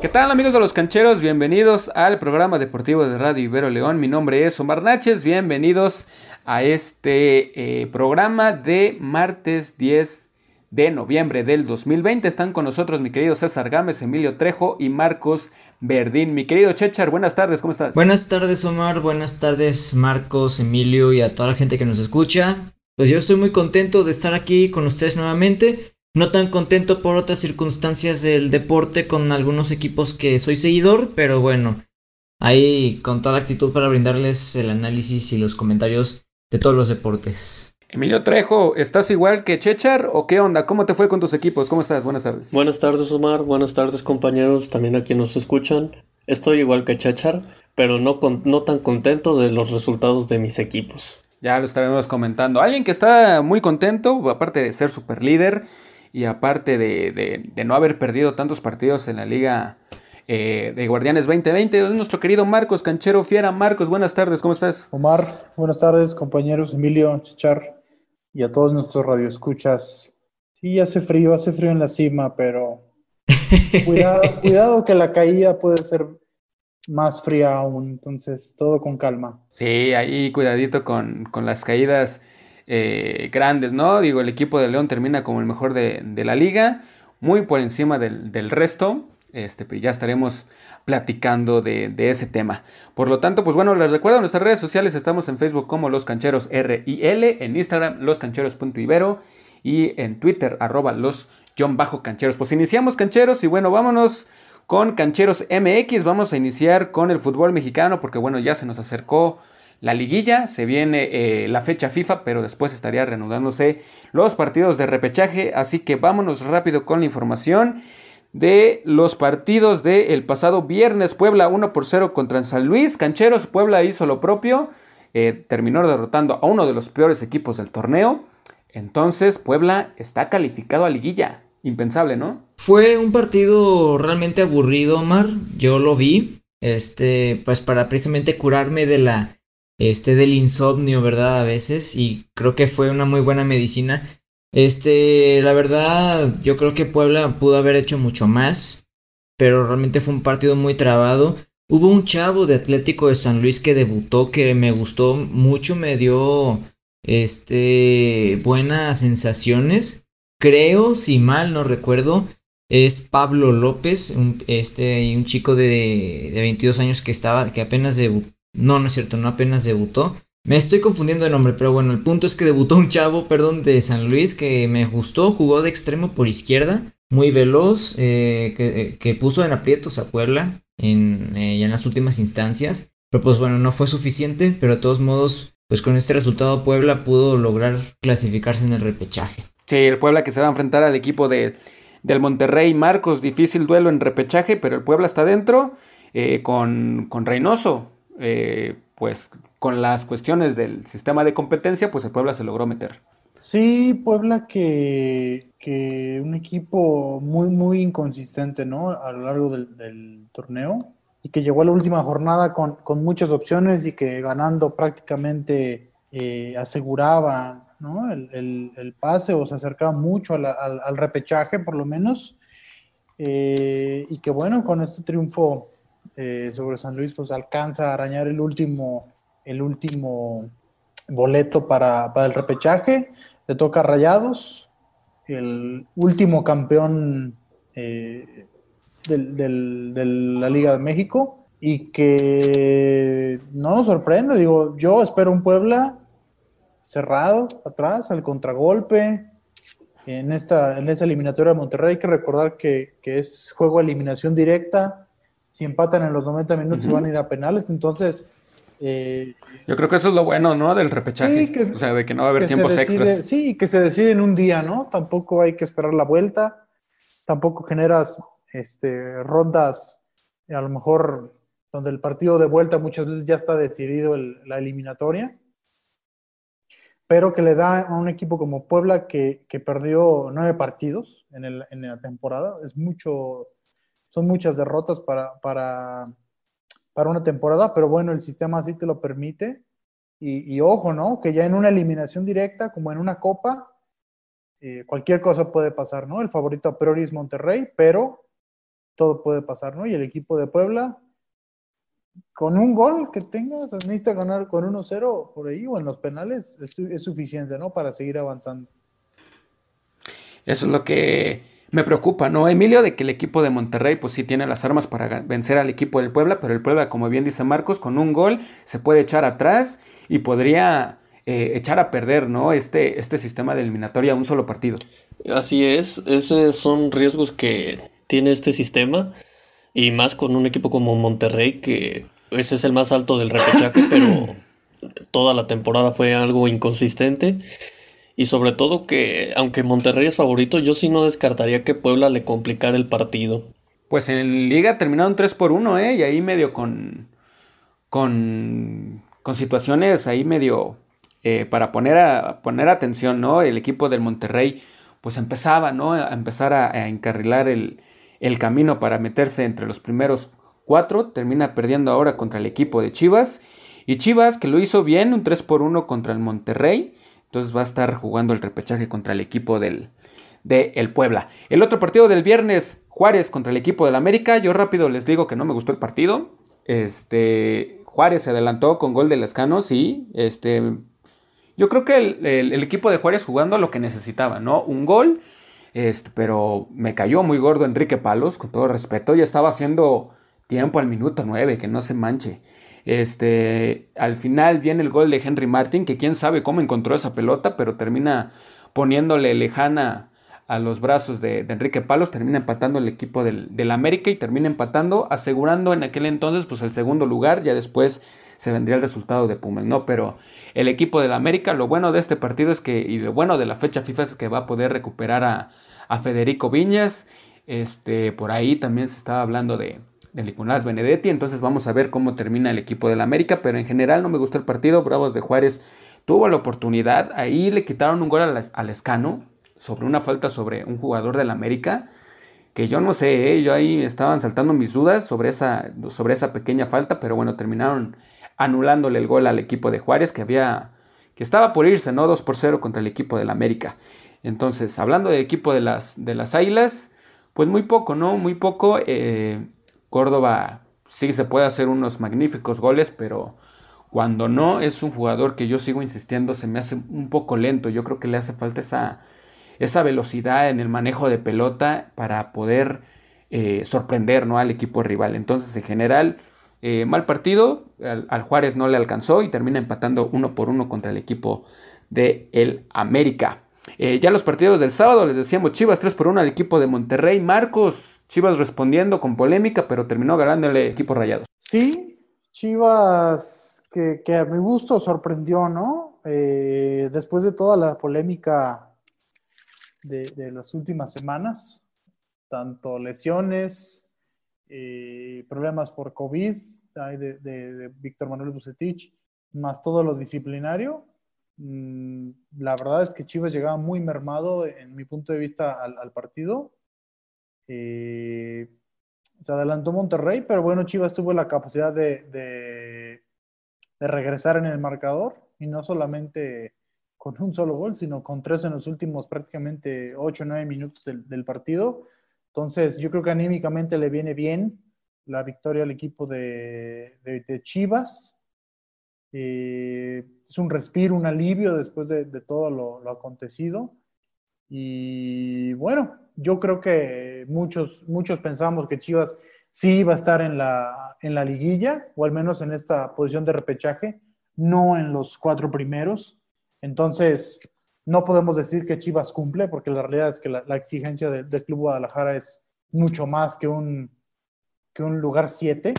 ¿Qué tal amigos de los cancheros? Bienvenidos al programa deportivo de Radio Ibero León. Mi nombre es Omar Náchez. Bienvenidos a este eh, programa de martes 10 de noviembre del 2020. Están con nosotros mi querido César Gámez, Emilio Trejo y Marcos Verdín. Mi querido Chechar, buenas tardes, ¿cómo estás? Buenas tardes Omar, buenas tardes Marcos, Emilio y a toda la gente que nos escucha. Pues yo estoy muy contento de estar aquí con ustedes nuevamente no tan contento por otras circunstancias del deporte con algunos equipos que soy seguidor, pero bueno, ahí con toda la actitud para brindarles el análisis y los comentarios de todos los deportes. Emilio Trejo, ¿estás igual que Chechar o qué onda? ¿Cómo te fue con tus equipos? ¿Cómo estás? Buenas tardes. Buenas tardes, Omar. Buenas tardes, compañeros, también a quienes nos escuchan. Estoy igual que Chechar, pero no, no tan contento de los resultados de mis equipos. Ya lo estaremos comentando. Alguien que está muy contento, aparte de ser super líder, y aparte de, no haber perdido tantos partidos en la liga eh, de Guardianes 2020, es nuestro querido Marcos Canchero Fiera. Marcos, buenas tardes, ¿cómo estás? Omar, buenas tardes, compañeros, Emilio, Chichar y a todos nuestros radioescuchas. Sí, hace frío, hace frío en la cima, pero cuidado, cuidado que la caída puede ser más fría aún, entonces todo con calma. Sí, ahí cuidadito con, con las caídas eh, grandes, ¿no? Digo, el equipo de León termina como el mejor de, la liga, muy por encima del, resto. Este, pues ya estaremos platicando de, ese tema. Por lo tanto, pues bueno, les recuerdo nuestras redes sociales, estamos en Facebook como Los Cancheros R-I-L, en Instagram loscancheros.ibero y en Twitter arroba los bajo cancheros. Pues iniciamos cancheros y bueno, vámonos con Cancheros MX, vamos a iniciar con el fútbol mexicano porque bueno, ya se nos acercó la liguilla, se viene eh, la fecha FIFA, pero después estaría reanudándose los partidos de repechaje, así que vámonos rápido con la información de los partidos del pasado viernes. Puebla 1 por 0 contra San Luis, Cancheros, Puebla hizo lo propio, eh, terminó derrotando a uno de los peores equipos del torneo, entonces Puebla está calificado a liguilla. Impensable, ¿no? Fue un partido realmente aburrido, Omar. Yo lo vi. Este, pues para precisamente curarme de la este del insomnio, ¿verdad? A veces, y creo que fue una muy buena medicina. Este, la verdad, yo creo que Puebla pudo haber hecho mucho más, pero realmente fue un partido muy trabado. Hubo un chavo de Atlético de San Luis que debutó que me gustó mucho, me dio este buenas sensaciones. Creo, si mal no recuerdo, es Pablo López, un, este, un chico de, de 22 años que estaba, que apenas debutó no, no es cierto, no apenas debutó. Me estoy confundiendo de nombre, pero bueno, el punto es que debutó un chavo, perdón, de San Luis que me gustó, jugó de extremo por izquierda, muy veloz, eh, eh, que, puso en aprietos a Puebla en, eh, en las últimas instancias. Pero pues bueno, no fue suficiente, pero de todos modos, pues con este resultado Puebla pudo lograr clasificarse en el repechaje. Sí, el Puebla que se va a enfrentar al equipo de, del Monterrey Marcos, difícil duelo en repechaje, pero el Puebla está dentro con, con Reynoso, eh, pues con las cuestiones del sistema de competencia, pues el Puebla se logró meter. Sí, Puebla que, que un equipo muy, muy inconsistente, ¿no? A lo largo del, torneo y que llegó a la última jornada con, con muchas opciones y que ganando prácticamente eh, aseguraba ¿no? el, el, pase o se acercaba mucho al, repechaje por lo menos. Eh, y que bueno, con este triunfo eh, sobre San Luis, pues alcanza a arañar el último, el último boleto para, el repechaje. Le toca a Rayados, el último campeón eh, de la Liga de México y que no nos sorprende. Digo, yo espero un Puebla cerrado atrás, al contragolpe. En esta, en esa eliminatoria de Monterrey hay que recordar que, que es juego de eliminación directa si empatan en los 90 minutos van a ir a penales, entonces... Eh, Yo creo que eso es lo bueno, ¿no? Del repechaje. o sea, de que no va a haber tiempos extras. Sí, que se decide en un día, ¿no? Tampoco hay que esperar la vuelta, tampoco generas este, rondas, a lo mejor donde el partido de vuelta muchas veces ya está decidido la eliminatoria, pero que le da a un equipo como Puebla que, que perdió nueve partidos en, el, en la temporada, es mucho son muchas derrotas para, para, para una temporada, pero bueno, el sistema así te lo permite. Y, ojo, ¿no? Que ya en una eliminación directa, como en una copa, eh, cualquier cosa puede pasar, ¿no? El favorito a priori es Monterrey, pero todo puede pasar, ¿no? Y el equipo de Puebla, con un gol que tenga, necesita ganar con 1-0 por ahí o en los penales, es, suficiente, ¿no? Para seguir avanzando. Eso es lo que me preocupa, ¿no, Emilio? De que el equipo de Monterrey, pues sí tiene las armas para vencer al equipo del Puebla, pero el Puebla, como bien dice Marcos, con un gol se puede echar atrás y podría eh, echar a perder, ¿no? Este, este sistema de eliminatoria a un solo partido. Así es, esos son riesgos que tiene este sistema y más con un equipo como Monterrey que ese es el más alto del repechaje, pero toda la temporada fue algo inconsistente. Y sobre todo que, aunque Monterrey es favorito, yo sí no descartaría que Puebla le complicara el partido. Pues en Liga terminaron 3 por 1, ¿eh? Y ahí medio con. con. con situaciones ahí medio. Eh, para poner, a, poner atención, ¿no? El equipo del Monterrey, pues empezaba, ¿no? A empezar a, encarrilar el, el camino para meterse entre los primeros cuatro. Termina perdiendo ahora contra el equipo de Chivas. Y Chivas, que lo hizo bien, un 3 por 1 contra el Monterrey. Entonces va a estar jugando el repechaje contra el equipo del de el Puebla. El otro partido del viernes, Juárez contra el equipo del América. Yo rápido les digo que no me gustó el partido. Este, Juárez se adelantó con gol de Lescano, sí. Este, yo creo que el, equipo de Juárez jugando lo que necesitaba, ¿no? Un gol, este, pero me cayó muy gordo Enrique Palos, con todo respeto. Ya estaba haciendo tiempo al minuto 9, que no se manche. Este, al final viene el gol de Henry Martin, que quién sabe cómo encontró esa pelota, pero termina poniéndole lejana a los brazos de, Enrique Palos, termina empatando el equipo del, América y termina empatando, asegurando en aquel entonces pues el segundo lugar, ya después se vendría el resultado de Pumas, ¿no? Pero el equipo del América, lo bueno de este partido es que, y lo bueno de la fecha FIFA es que va a poder recuperar a, a Federico Viñas, este, por ahí también se estaba hablando de, de Nicolás Benedetti. Entonces vamos a ver cómo termina el equipo del América. Pero en general no me gustó el partido. Bravos de Juárez tuvo la oportunidad. Ahí le quitaron un gol al, Escano sobre una falta sobre un jugador del América. Que yo no sé, ¿eh? yo ahí estaban saltando mis dudas sobre esa, sobre esa pequeña falta. Pero bueno, terminaron anulándole el gol al equipo de Juárez que había que estaba por irse, ¿no? 2 por 0 contra el equipo del América. Entonces, hablando del equipo de las, de las Águilas, pues muy poco, ¿no? Muy poco. Eh, Córdoba sí se puede hacer unos magníficos goles, pero cuando no es un jugador que yo sigo insistiendo se me hace un poco lento. Yo creo que le hace falta esa, esa velocidad en el manejo de pelota para poder eh, sorprender ¿no? al equipo rival. Entonces, en general, eh, mal partido. Al, Juárez no le alcanzó y termina empatando uno por uno contra el equipo de el América. Eh, ya los partidos del sábado les decíamos Chivas 3 por 1 al equipo de Monterrey. Marcos, Chivas respondiendo con polémica, pero terminó ganándole equipo rayados. Sí, Chivas que, a mi gusto sorprendió, ¿no? Eh, después de toda la polémica de, las últimas semanas, tanto lesiones, eh, problemas por COVID de, de, Víctor Manuel Bucetich, más todo lo disciplinario, mm, la verdad es que Chivas llegaba muy mermado, en mi punto de vista, al partido eh, se adelantó Monterrey, pero bueno, Chivas tuvo la capacidad de, de, regresar en el marcador y no solamente con un solo gol, sino con tres en los últimos prácticamente 8 o 9 minutos del, partido. Entonces, yo creo que anímicamente le viene bien la victoria al equipo de, Chivas. Eh, es un respiro, un alivio después de, todo lo, acontecido. Y bueno, yo creo que muchos, muchos pensamos que Chivas sí iba a estar en la, en la liguilla, o al menos en esta posición de repechaje, no en los cuatro primeros. Entonces, no podemos decir que Chivas cumple, porque la realidad es que la, exigencia del Club Guadalajara es mucho más que un, que un lugar 7.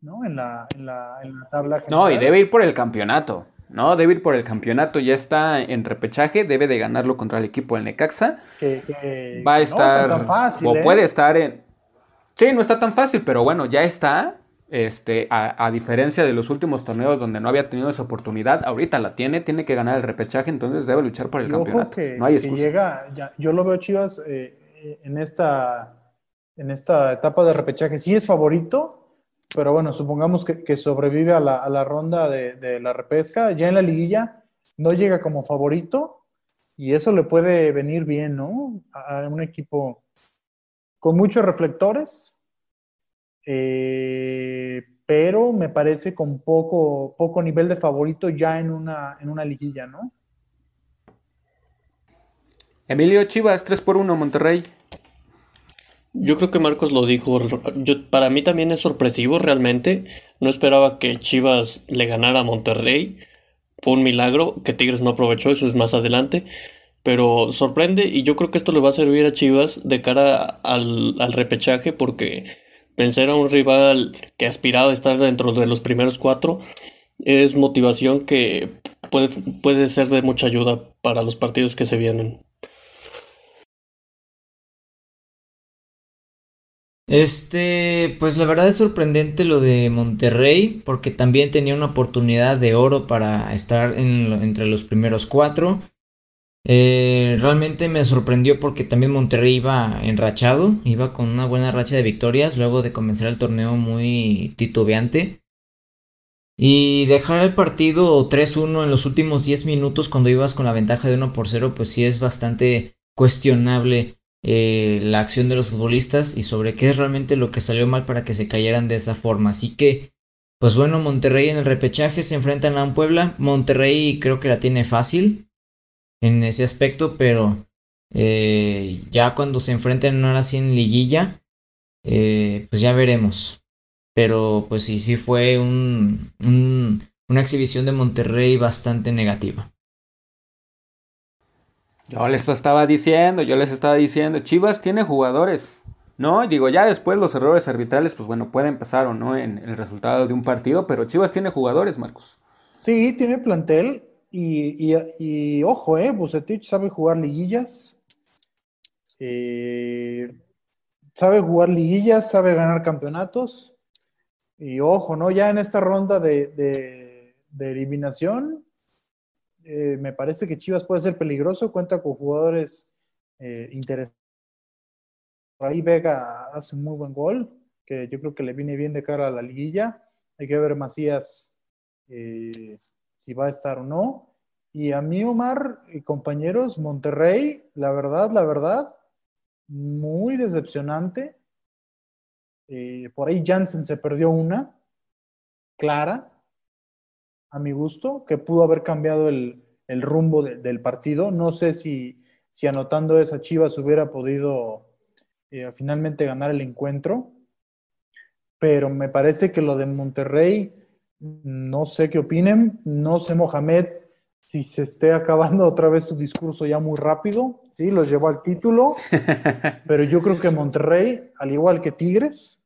¿no? En la, en la, en la tabla. No, y debe ir por el campeonato. ¿No? Debe ir por el campeonato, ya está en repechaje, debe de ganarlo contra el equipo del Necaxa. Que, Va a estar, o ¿eh? puede estar en... Sí, no está tan fácil, pero bueno, ya está. Este, a, diferencia de los últimos torneos donde no había tenido esa oportunidad, ahorita la tiene, tiene que ganar el repechaje, entonces debe luchar por el campeonato. no hay excusa. llega, yo lo veo Chivas eh, en, esta, en esta etapa de repechaje, sí es favorito, pero bueno, supongamos que, sobrevive a la, ronda de, la repesca, ya en la liguilla no llega como favorito y eso le puede venir bien, ¿no? A, un equipo con muchos reflectores, eh, pero me parece con poco, poco nivel de favorito ya en una, en una liguilla, ¿no? Emilio Chivas, 3 por 1 Monterrey. Yo creo que Marcos lo dijo. Yo, para mí también es sorpresivo realmente. No esperaba que Chivas le ganara a Monterrey. Fue un milagro que Tigres no aprovechó, eso es más adelante. Pero sorprende y yo creo que esto le va a servir a Chivas de cara al, al repechaje porque vencer a un rival que aspiraba a estar dentro de los primeros cuatro es motivación que puede, puede ser de mucha ayuda para los partidos que se vienen. Este, pues la verdad es sorprendente lo de Monterrey, porque también tenía una oportunidad de oro para estar entre los primeros cuatro. Eh, realmente me sorprendió porque también Monterrey iba enrachado, iba con una buena racha de victorias luego de comenzar el torneo muy titubeante. Y dejar el partido 3-1 en los últimos 10 minutos cuando ibas con la ventaja de 1 por 0, pues sí es bastante cuestionable eh, la acción de los futbolistas y sobre qué es realmente lo que salió mal para que se cayeran de esa forma. Así que, pues bueno, Monterrey en el repechaje se enfrentan a un Puebla. Monterrey creo que la tiene fácil en ese aspecto, pero eh, ya cuando se enfrenten ahora sí en liguilla, eh, pues ya veremos. Pero pues sí, sí fue un, una exhibición de Monterrey bastante negativa. Yo les estaba diciendo, yo les estaba diciendo, Chivas tiene jugadores, ¿no? Digo, ya después los errores arbitrales, pues bueno, pueden pasar o no en el resultado de un partido, pero Chivas tiene jugadores, Marcos. Sí, tiene plantel y, y, ojo, ¿eh? Bucetich sabe jugar liguillas, eh, sabe jugar liguillas, sabe ganar campeonatos y ojo, ¿no? Ya en esta ronda de, de eliminación, eh, me parece que Chivas puede ser peligroso, cuenta con jugadores eh, interesantes. Por ahí Vega hace un muy buen gol, que yo creo que le viene bien de cara a la liguilla. Hay que ver Macías eh, si va a estar o no. Y a mí, Omar y compañeros, Monterrey, la verdad, la verdad, muy decepcionante. por ahí Jansen se perdió una, clara, a mi gusto, que pudo haber cambiado el, rumbo del partido. No sé si, si, anotando esa Chivas hubiera podido eh, finalmente ganar el encuentro, pero me parece que lo de Monterrey, no sé qué opinen, no sé Mohamed si se esté acabando otra vez su discurso ya muy rápido, sí, los llevó al título, pero yo creo que Monterrey, al igual que Tigres,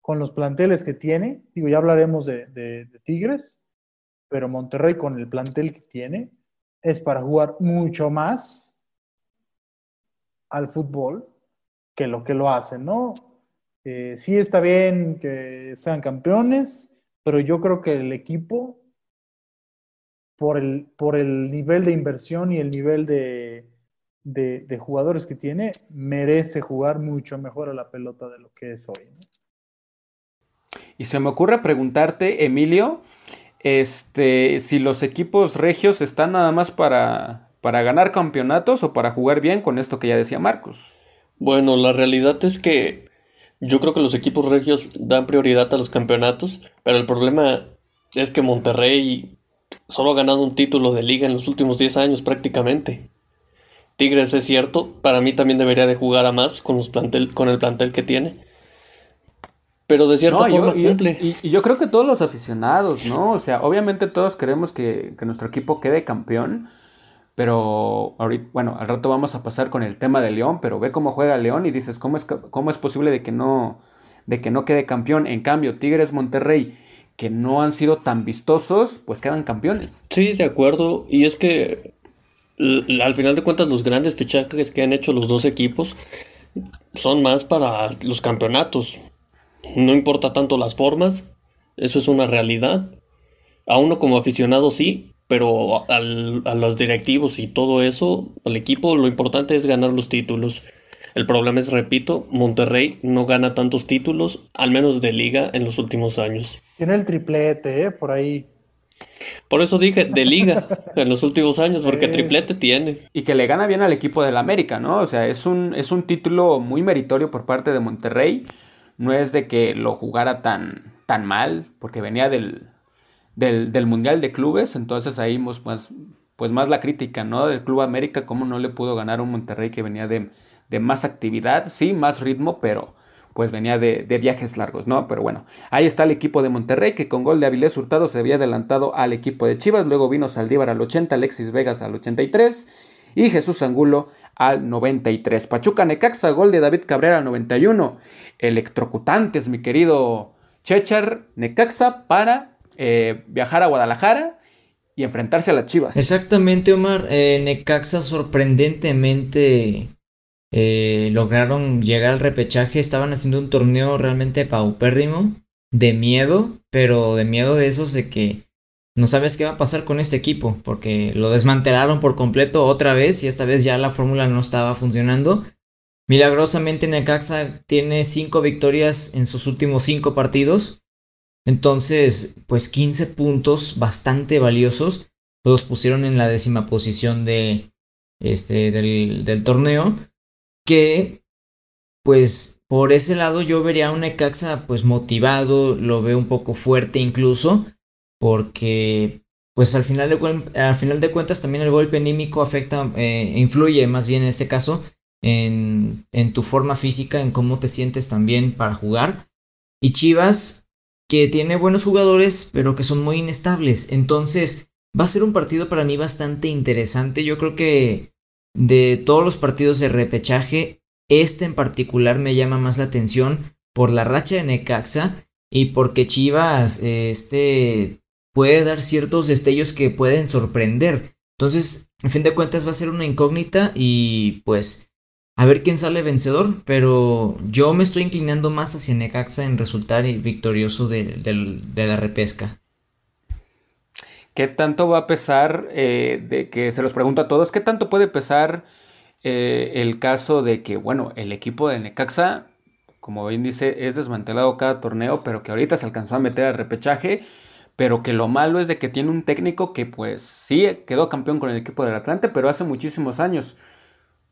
con los planteles que tiene, digo, ya hablaremos de Tigres, pero Monterrey con el plantel que tiene es para jugar mucho más al fútbol que lo que lo hacen, ¿no? Eh, sí está bien que sean campeones, pero yo creo que el equipo, por el, por el nivel de inversión y el nivel de, de, jugadores que tiene, merece jugar mucho mejor a la pelota de lo que es hoy. Y se me ocurre preguntarte, Emilio, este, si los equipos regios están nada más para, para ganar campeonatos o para jugar bien con esto que ya decía Marcos. Bueno, la realidad es que yo creo que los equipos regios dan prioridad a los campeonatos, pero el problema es que Monterrey solo ha ganado un título de liga en los últimos 10 años prácticamente. Tigres es cierto, para mí también debería de jugar a más con, con el plantel que tiene pero de cierta forma cumple. Y, yo creo que todos los aficionados, ¿no? O sea, obviamente todos queremos que, nuestro equipo quede campeón, pero ahorita, bueno, al rato vamos a pasar con el tema de León, pero ve cómo juega León y dices, ¿cómo es, cómo es posible de que, no, de que no quede campeón? En cambio, Tigres Monterrey, que no han sido tan vistosos, pues quedan campeones. Sí, de acuerdo, y es que al final de cuentas los grandes fichajes que han hecho los dos equipos son más para los campeonatos. No importa tanto las formas, eso es una realidad. A uno como aficionado sí, pero al, a los directivos y todo eso, al equipo, lo importante es ganar los títulos. El problema es, repito, Monterrey no gana tantos títulos, al menos de liga, en los últimos años. Tiene el triplete, ¿eh? por ahí. Por eso dije de liga en los últimos años, porque triplete tiene. Y que le gana bien al equipo del América, ¿no? O sea, es un, es un título muy meritorio por parte de Monterrey. No es de que lo jugara tan, tan mal, porque venía del, del, Mundial de Clubes, entonces ahí pues, pues más la crítica, ¿no? Del Club América, cómo no le pudo ganar un Monterrey que venía de, de más actividad, sí, más ritmo, pero pues venía de, viajes largos, ¿no? Pero bueno, ahí está el equipo de Monterrey que con gol de Avilés Hurtado se había adelantado al equipo de Chivas, luego vino Saldívar al 80, Alexis Vegas al 83 y Jesús Angulo al 93. Pachuca Necaxa, gol de David Cabrera al 91. Electrocutantes, mi querido Chechar Necaxa para eh, viajar a Guadalajara y enfrentarse a las Chivas. Exactamente, Omar. Eh, Necaxa sorprendentemente eh, lograron llegar al repechaje, estaban haciendo un torneo realmente paupérrimo, de miedo, pero de miedo de esos de que no sabes qué va a pasar con este equipo, porque lo desmantelaron por completo otra vez y esta vez ya la fórmula no estaba funcionando. Milagrosamente Necaxa tiene 5 victorias en sus últimos 5 partidos, entonces pues 15 puntos bastante valiosos, los pusieron en la décima posición de, este, del, torneo que pues por ese lado yo vería a un Necaxa pues motivado, lo veo un poco fuerte incluso, porque pues al final de, al final de cuentas también el golpe anímico afecta, eh, influye más bien en este caso en, en tu forma física, en cómo te sientes también para jugar. Y Chivas, que tiene buenos jugadores, pero que son muy inestables. Entonces, va a ser un partido para mí bastante interesante. Yo creo que de todos los partidos de repechaje, este en particular me llama más la atención por la racha de Necaxa y porque Chivas este, puede dar ciertos destellos que pueden sorprender. Entonces, en fin de cuentas va a ser una incógnita y pues a ver quién sale vencedor, pero yo me estoy inclinando más hacia Necaxa en resultar victorioso de la repesca. ¿Qué tanto va a pesar, eh, de que se los pregunto a todos, qué tanto puede pesar eh, el caso de que, bueno, el equipo de Necaxa, como bien dice, es desmantelado cada torneo, pero que ahorita se alcanzó a meter al repechaje, pero que lo malo es de que tiene un técnico que pues sí quedó campeón con el equipo del Atlante, pero hace muchísimos años.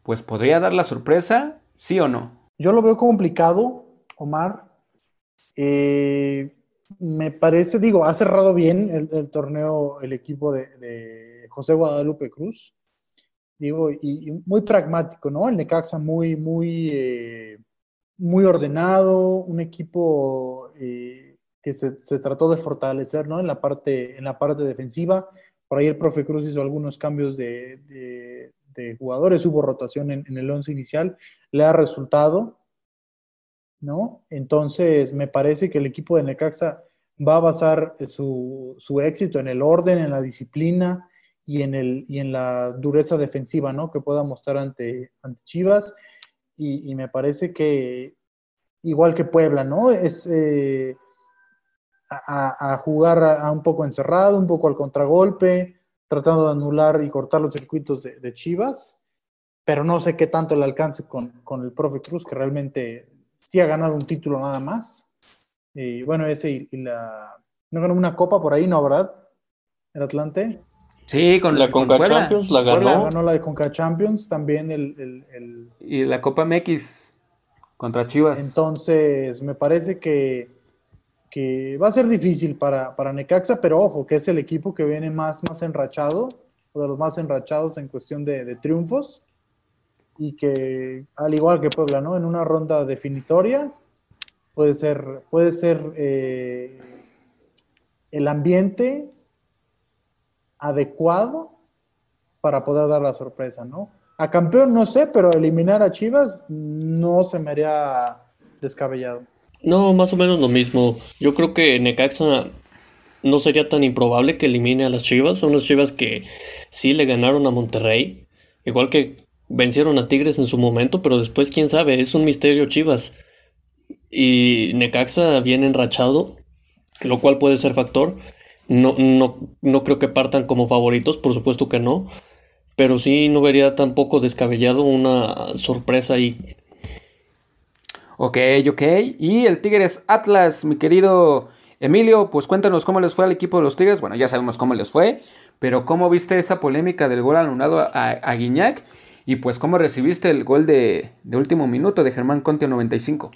Pues podría dar la sorpresa, sí o no. Yo lo veo complicado, Omar. Eh, me parece, digo, ha cerrado bien el, torneo el equipo de, José Guadalupe Cruz. Digo, y, muy pragmático, ¿no? El Necaxa muy, muy, eh, muy ordenado, un equipo eh, que se, trató de fortalecer, ¿no? En la parte, en la parte defensiva. Por ahí el profe Cruz hizo algunos cambios de, jugadores, hubo rotación en, el once inicial, le ha resultado. ¿no? Entonces, me parece que el equipo de Necaxa va a basar su, éxito en el orden, en la disciplina y en, el, y en la dureza defensiva, ¿no? Que pueda mostrar ante, ante Chivas. Y, me parece que, igual que Puebla, ¿no? Es eh, a, jugar un poco encerrado, un poco al contragolpe, tratando de anular y cortar los circuitos de, Chivas. Pero no sé qué tanto le alcance con, con el profe Cruz, que realmente sí ha ganado un título nada más. Y bueno, ese y, la. ¿No ganó una copa por ahí, no, verdad? ¿El Atlante? Sí, con la Conca Champions la ganó. ganó la de Conca Champions, también el, Y la Copa MX contra Chivas. Entonces, me parece que, que va a ser difícil para, para Necaxa, pero ojo, que es el equipo que viene más, más enrachado, o de los más enrachados en cuestión de, triunfos y que, al igual que Puebla, ¿no? En una ronda definitoria puede ser, puede ser eh, el ambiente adecuado para poder dar la sorpresa, ¿no? A campeón no sé, pero eliminar a Chivas no se me haría descabellado. No, más o menos lo mismo. Yo creo que Necaxa no sería tan improbable que elimine a las Chivas. Son las Chivas que sí le ganaron a Monterrey. Igual que vencieron a Tigres en su momento, pero después quién sabe, es un misterio Chivas. Y Necaxa viene enrachado, lo cual puede ser factor. No, no, no creo que partan como favoritos, por supuesto que no. Pero sí no vería tampoco descabellado una sorpresa ahí. Ok, ok. Y el Tigres Atlas, mi querido Emilio, pues cuéntanos cómo les fue al equipo de los Tigres. Bueno, ya sabemos cómo les fue, pero ¿cómo viste esa polémica del gol anulado a, a Guiñac? Y pues, ¿cómo recibiste el gol de, de último minuto de Germán Conte 95?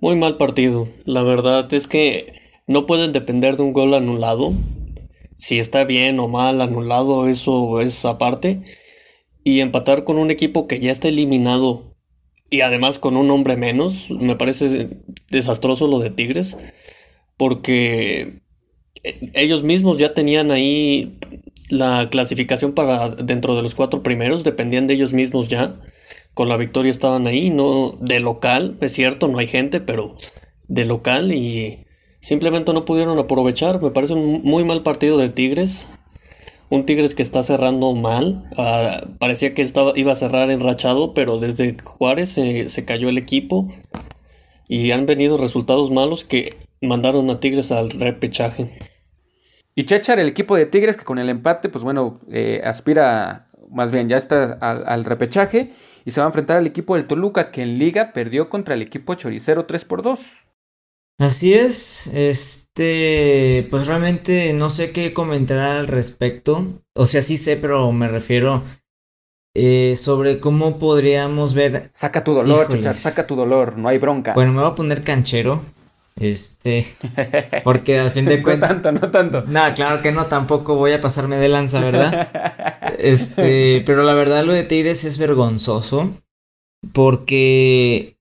Muy mal partido. La verdad es que no pueden depender de un gol anulado. Si está bien o mal anulado, eso es aparte. Y empatar con un equipo que ya está eliminado y además con un hombre menos, me parece desastroso lo de Tigres. Porque ellos mismos ya tenían ahí la clasificación para dentro de los cuatro primeros, dependían de ellos mismos ya. Con la victoria estaban ahí, no de local, es cierto, no hay gente, pero de local y simplemente no pudieron aprovechar. Me parece un muy mal partido de Tigres. Un Tigres que está cerrando mal. Ah, parecía que estaba, iba a cerrar enrachado, pero desde Juárez se, se cayó el equipo. Y han venido resultados malos que mandaron a Tigres al repechaje. Y Chechar, el equipo de Tigres, que con el empate, pues bueno, eh, aspira, más bien ya está al, repechaje y se va a enfrentar al equipo del Toluca, que en liga perdió contra el equipo choricero 3 por 2. Así es, este, pues realmente no sé qué comentar al respecto, o sea, sí sé, pero me refiero eh, sobre cómo podríamos ver... Saca tu dolor, Chechar, saca tu dolor, no hay bronca. Bueno, me voy a poner canchero, este, porque al fin de cuentas. no tanto, no tanto. Nada, claro que no, tampoco voy a pasarme de lanza, ¿verdad? Este, pero la verdad lo de Tigres es vergonzoso. Porque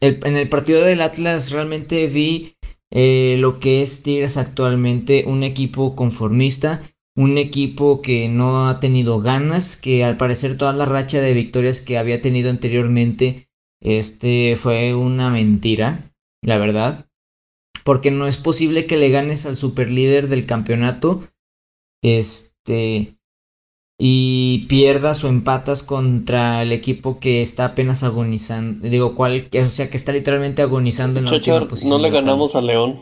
en el partido del Atlas realmente vi eh, lo que es Tigres actualmente, un equipo conformista, un equipo que no ha tenido ganas, que al parecer toda la racha de victorias que había tenido anteriormente, este, fue una mentira, la verdad porque no es posible que le ganes al superlíder del campeonato este y pierdas o empatas contra el equipo que está apenas agonizando, digo, cuál, o sea, que está literalmente agonizando en la última posición. No le ganamos a León.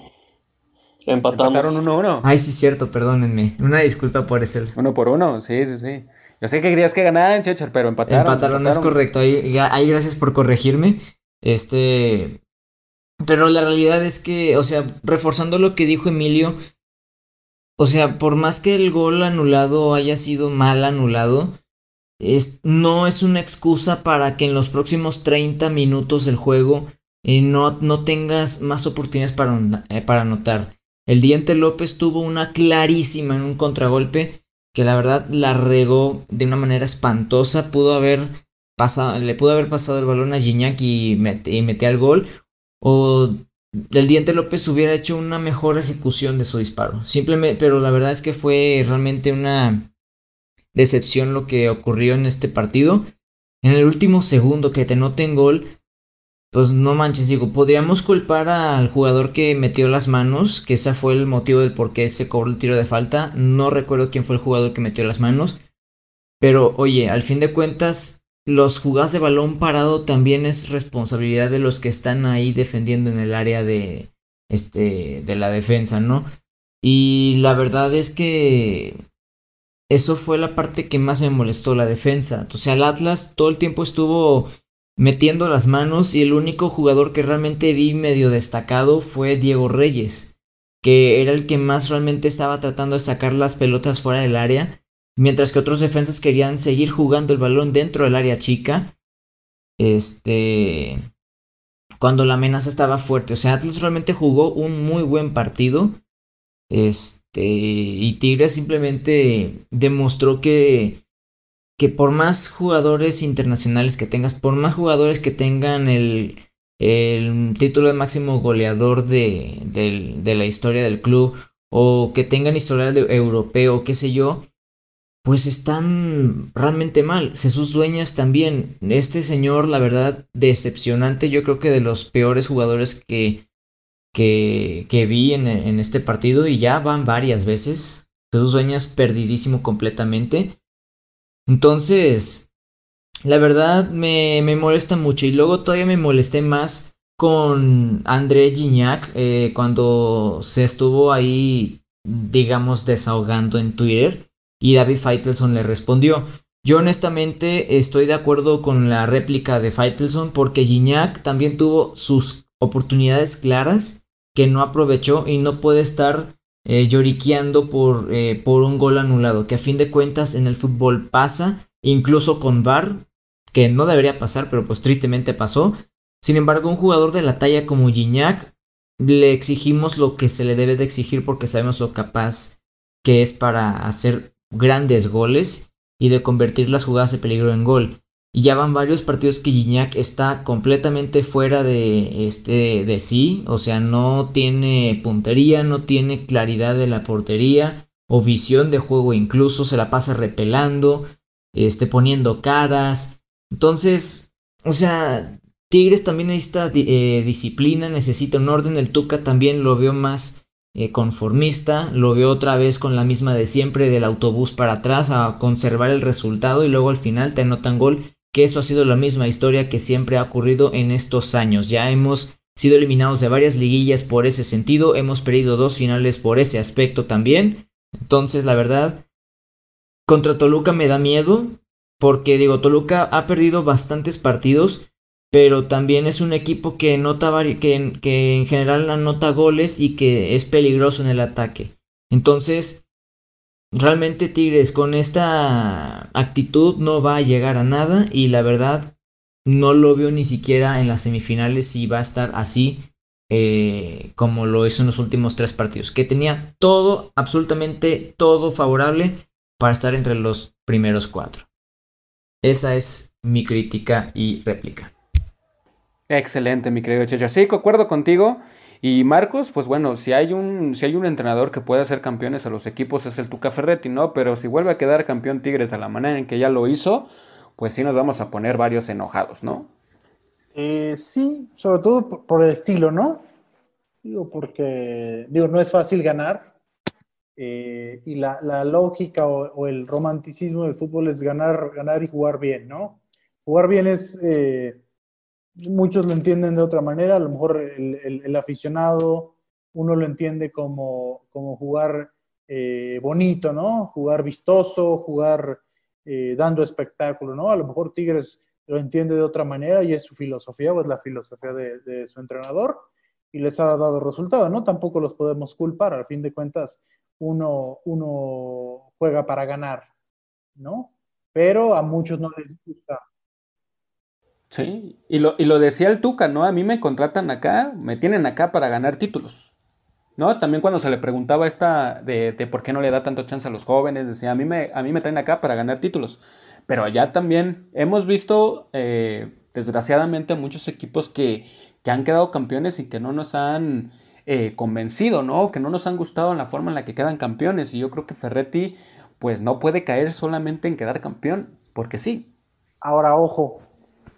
Empatamos. Empataron 1-1. Ay, sí, cierto, perdónenme. Una disculpa por ese. Uno por uno, sí, sí, sí. Yo sé que querías que ganaran, Chechar, pero empataron. Empataron, es correcto. Ahí, ahí, gracias por corregirme. Este, pero la realidad es que, o sea, reforzando lo que dijo Emilio, o sea, por más que el gol anulado haya sido mal anulado, es, no es una excusa para que en los próximos 30 minutos del juego eh, no, no, tengas más oportunidades para, eh, para anotar. El Diente López tuvo una clarísima en un contragolpe que la verdad la regó de una manera espantosa. Pudo haber pasado, le pudo haber pasado el balón a Gignac y, y metía el gol o el Diente López hubiera hecho una mejor ejecución de su disparo. Simplemente, pero la verdad es que fue realmente una decepción lo que ocurrió en este partido. En el último segundo que te noten gol, pues no manches, digo, podríamos culpar al jugador que metió las manos, que ese fue el motivo del por qué se cobró el tiro de falta. No recuerdo quién fue el jugador que metió las manos. Pero oye, al fin de cuentas, los jugadas de balón parado también es responsabilidad de los que están ahí defendiendo en el área de, este, de la defensa, ¿no? Y la verdad es que eso fue la parte que más me molestó, la defensa. O sea, el Atlas todo el tiempo estuvo metiendo las manos y el único jugador que realmente vi medio destacado fue Diego Reyes, que era el que más realmente estaba tratando de sacar las pelotas fuera del área Mientras que otros defensas querían seguir jugando el balón dentro del área chica. Este. Cuando la amenaza estaba fuerte. O sea, Atlas realmente jugó un muy buen partido. Este. Y Tigres simplemente demostró que. Que por más jugadores internacionales que tengas, por más jugadores que tengan el, el título de máximo goleador de, de, la historia del club, o que tengan historial de europeo, qué sé yo, pues están realmente mal. Jesús Dueñas también. Este señor, la verdad, decepcionante. Yo creo que de los peores jugadores que, que, que vi en, en, este partido y ya van varias veces. Jesús Dueñas perdidísimo completamente. Entonces, la verdad me, me molesta mucho. Y luego todavía me molesté más con André Gignac eh, cuando se estuvo ahí, digamos, desahogando en Twitter y David Feitelson le respondió. Yo honestamente estoy de acuerdo con la réplica de Feitelson porque Gignac también tuvo sus oportunidades claras que no aprovechó y no puede estar eh, lloriqueando por, eh, por un gol anulado, que a fin de cuentas en el fútbol pasa, incluso con VAR, que no debería pasar, pero pues tristemente pasó. Sin embargo, un jugador de la talla como Gignac le exigimos lo que se le debe de exigir porque sabemos lo capaz que es para hacer grandes goles y de convertir las jugadas de peligro en gol. Y ya van varios partidos que Gignac está completamente fuera de, este, de sí. O sea, no tiene puntería, no tiene claridad de la portería o visión de juego incluso. Se la pasa repelando, este, poniendo caras. Entonces, o sea, Tigres también necesita eh, disciplina, necesita un orden. El Tuca también lo veo más eh, conformista, lo veo otra vez con la misma de siempre del autobús para atrás a conservar el resultado y luego al final te anotan gol que eso ha sido la misma historia que siempre ha ocurrido en estos años. Ya hemos sido eliminados de varias liguillas por ese sentido, hemos perdido dos finales por ese aspecto también. Entonces, la verdad, contra Toluca me da miedo, porque digo, Toluca ha perdido bastantes partidos, pero también es un equipo que, nota que, en general anota goles y que es peligroso en el ataque. Entonces, realmente Tigres con esta actitud no va a llegar a nada y la verdad no lo veo ni siquiera en las semifinales si va a estar así eh, como lo hizo en los últimos tres partidos, que tenía todo, absolutamente todo favorable para estar entre los primeros cuatro. Esa es mi crítica y réplica. Excelente, mi querido Checha. Sí, concuerdo contigo. Y Marcos, pues bueno, si hay un, si hay un entrenador que puede hacer campeones a los equipos es el Tuca Ferretti, ¿no? Pero si vuelve a quedar campeón Tigres de la manera en que ya lo hizo, pues sí nos vamos a poner varios enojados, ¿no? Eh, sí, sobre todo por, el estilo, ¿no? Digo, porque, digo, no es fácil ganar. Eh, y la, lógica o, el romanticismo del fútbol es ganar, ganar y jugar bien, ¿no? Jugar bien es eh, muchos lo entienden de otra manera, a lo mejor el, aficionado, uno lo entiende como, como jugar eh, bonito, ¿no? Jugar vistoso, jugar eh, dando espectáculo, ¿no? A lo mejor Tigres lo entiende de otra manera y es su filosofía o es la filosofía de, su entrenador y les ha dado resultado, ¿no? Tampoco los podemos culpar, al fin de cuentas uno, uno juega para ganar, ¿no? Pero a muchos no les gusta Sí, y lo, y lo decía el Tuca, ¿no? A mí me contratan acá, me tienen acá para ganar títulos. ¿No? También cuando se le preguntaba esta de, de, por qué no le da tanto chance a los jóvenes, decía, a mí me, a mí me traen acá para ganar títulos. Pero allá también hemos visto, eh, desgraciadamente, muchos equipos que, que, han quedado campeones y que no nos han eh, convencido, ¿no? Que no nos han gustado en la forma en la que quedan campeones. Y yo creo que Ferretti, pues no puede caer solamente en quedar campeón, porque sí. Ahora, ojo,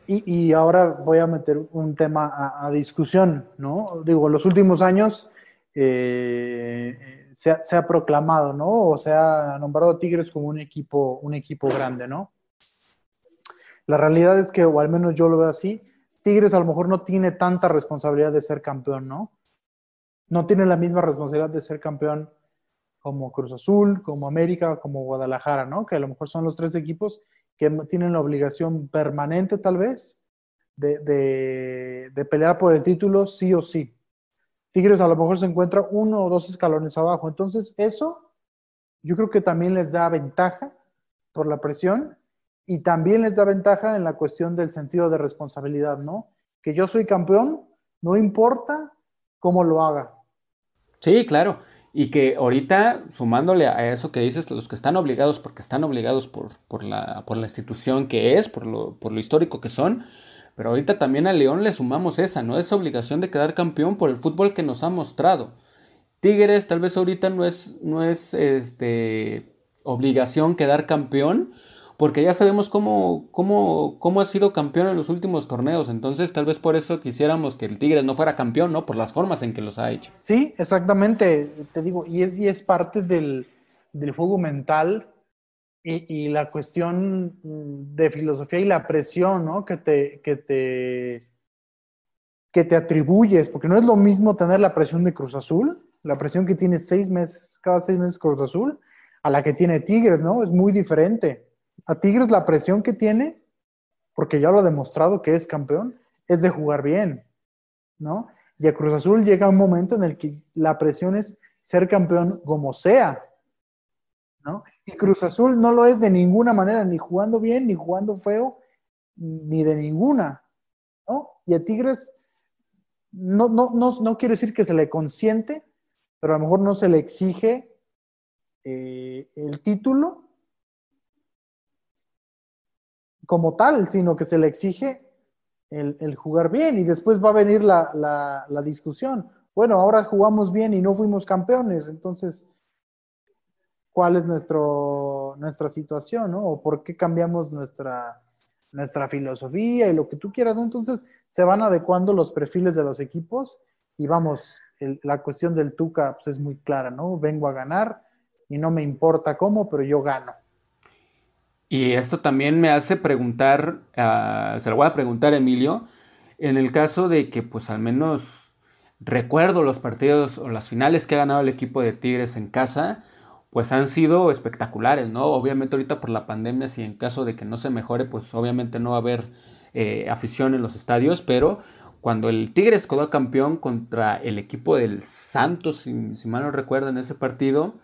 y, ahora voy a meter un tema a, discusión, ¿no? Digo, los últimos años eh, se, ha, proclamado, ¿no? O se ha nombrado Tigres como un equipo, un equipo grande, ¿no? La realidad es que, o al menos yo lo veo así, Tigres a lo mejor no tiene tanta responsabilidad de ser campeón, ¿no? No tiene la misma responsabilidad de ser campeón como Cruz Azul, como América, como Guadalajara, ¿no? Que a lo mejor son los tres equipos que tienen la obligación permanente tal vez de, pelear por el título sí o sí. Tigres a lo mejor se encuentra uno o dos escalones abajo. Entonces eso yo creo que también les da ventaja por la presión y también les da ventaja en la cuestión del sentido de responsabilidad, ¿no? Que yo soy campeón, no importa cómo lo haga. Sí, claro. Y que ahorita, sumándole a eso que dices, los que están obligados, porque están obligados por, por, la, por la institución que es, por lo, por lo histórico que son, pero ahorita también a León le sumamos esa, ¿no? Esa obligación de quedar campeón por el fútbol que nos ha mostrado. Tigres tal vez ahorita no es, no es este, obligación quedar campeón, porque ya sabemos cómo, cómo, cómo ha sido campeón en los últimos torneos. Entonces, tal vez por eso quisiéramos que el Tigres no fuera campeón, ¿no? Por las formas en que los ha hecho. Sí, exactamente, te digo, y es, y es parte del, juego mental y, la cuestión de filosofía y la presión, ¿no? Que te, que te, que te atribuyes, porque no es lo mismo tener la presión de Cruz Azul, la presión que tiene seis meses, cada seis meses Cruz Azul, a la que tiene Tigres, ¿no? Es muy diferente. A Tigres la presión que tiene, porque ya lo ha demostrado que es campeón, es de jugar bien, ¿no? Y a Cruz Azul llega un momento en el que la presión es ser campeón como sea. ¿no? Y Cruz Azul no lo es de ninguna manera, ni jugando bien, ni jugando feo, ni de ninguna. ¿no? Y a Tigres no, no, no, no decir que se le consiente, pero a lo mejor no se le exige eh, el título como tal, sino que se le exige el, jugar bien y después va a venir la, discusión. Bueno, ahora jugamos bien y no fuimos campeones, entonces, ¿cuál es nuestro, nuestra situación, ¿O por qué cambiamos nuestra, nuestra filosofía y lo que tú quieras, Entonces, se van adecuando los perfiles de los equipos y vamos, la cuestión del Tuca pues, es muy clara, ¿no? Vengo a ganar y no me importa cómo, pero yo gano. Y esto también me hace preguntar, uh, se lo voy a preguntar a Emilio, en el caso de que pues al menos recuerdo los partidos o las finales que ha ganado el equipo de Tigres en casa, pues han sido espectaculares, ¿no? Obviamente ahorita por la pandemia, si en caso de que no se mejore, pues obviamente no va a haber eh, afición en los estadios, pero cuando el Tigres quedó campeón contra el equipo del Santos, si, si mal no recuerdo en ese partido,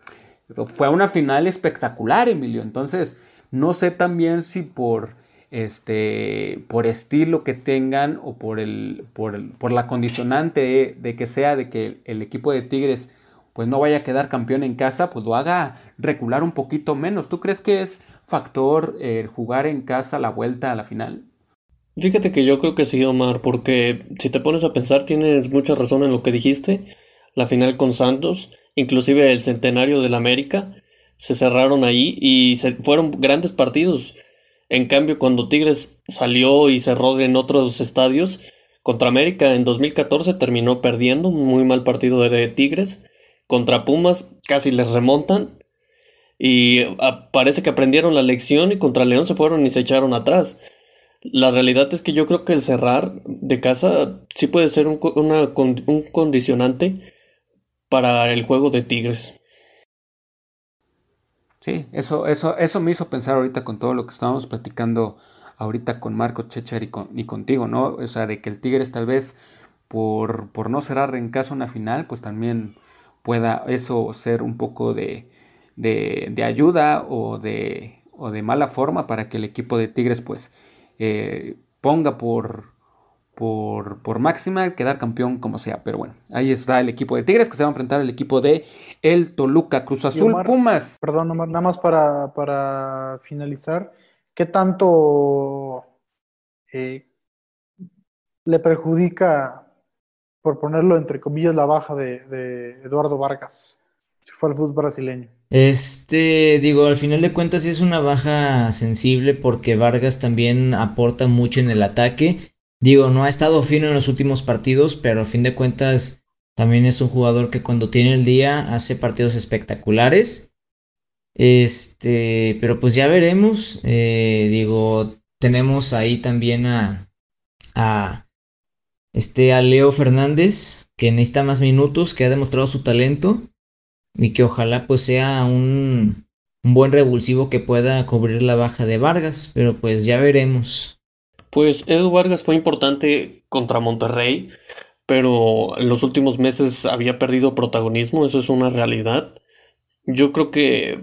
fue una final espectacular, Emilio. Entonces, no sé también si por este por estilo que tengan o por el por, por la condicionante de, que sea de que el, equipo de Tigres pues no vaya a quedar campeón en casa, pues lo haga recular un poquito menos. ¿Tú crees que es factor eh, jugar en casa la vuelta a la final? Fíjate que yo creo que sí, Omar, porque si te pones a pensar tienes mucha razón en lo que dijiste. La final con Santos, inclusive el centenario del América, se cerraron ahí y se fueron grandes partidos. En cambio, cuando Tigres salió y cerró en otros estadios, contra América en 2014 terminó perdiendo, un muy mal partido de Tigres. Contra Pumas casi les remontan. Y ah, parece que aprendieron la lección y contra León se fueron y se echaron atrás. La realidad es que yo creo que el cerrar de casa sí puede ser un, un condicionante para el juego de Tigres. Sí, eso, eso, eso me hizo pensar ahorita con todo lo que estábamos platicando ahorita con Marco Chechar y, contigo, ¿no? O sea, de que el Tigres tal vez por, por no cerrar en caso una final, pues también pueda eso ser un poco de, de, ayuda o de, o de mala forma para que el equipo de Tigres pues eh, ponga por, por, por máxima, quedar campeón como sea. Pero bueno, ahí está el equipo de Tigres que se va a enfrentar al equipo de el Toluca Cruz Azul Pumas. Perdón, nada más para, para finalizar. ¿Qué tanto eh, le perjudica, por ponerlo entre comillas, la baja de, de Eduardo Vargas? Si fue al fútbol brasileño. Este, digo, al final de cuentas sí es una baja sensible porque Vargas también aporta mucho en el ataque Digo, no ha estado fino en los últimos partidos, pero a fin de cuentas también es un jugador que cuando tiene el día hace partidos espectaculares. Este, pero pues ya veremos. Eh, digo, tenemos ahí también a, a, este, a Leo Fernández, que necesita más minutos, que ha demostrado su talento y que ojalá pues sea un, un buen revulsivo que pueda cubrir la baja de Vargas, pero pues ya veremos. Pues Edu Vargas fue importante contra Monterrey, pero en los últimos meses había perdido protagonismo, eso es una realidad. Yo creo que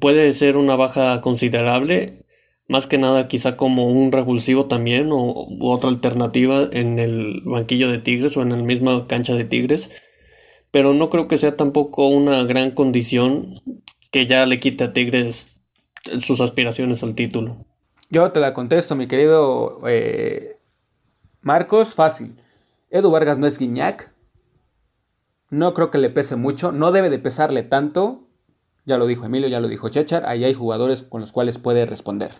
puede ser una baja considerable, más que nada quizá como un revulsivo también o otra alternativa en el banquillo de Tigres o en la misma cancha de Tigres, pero no creo que sea tampoco una gran condición que ya le quite a Tigres sus aspiraciones al título. Yo te la contesto, mi querido eh, Marcos, fácil. Edu Vargas no es Guiñac. No creo que le pese mucho. No debe de pesarle tanto. Ya lo dijo Emilio, ya lo dijo Chechar. Ahí hay jugadores con los cuales puede responder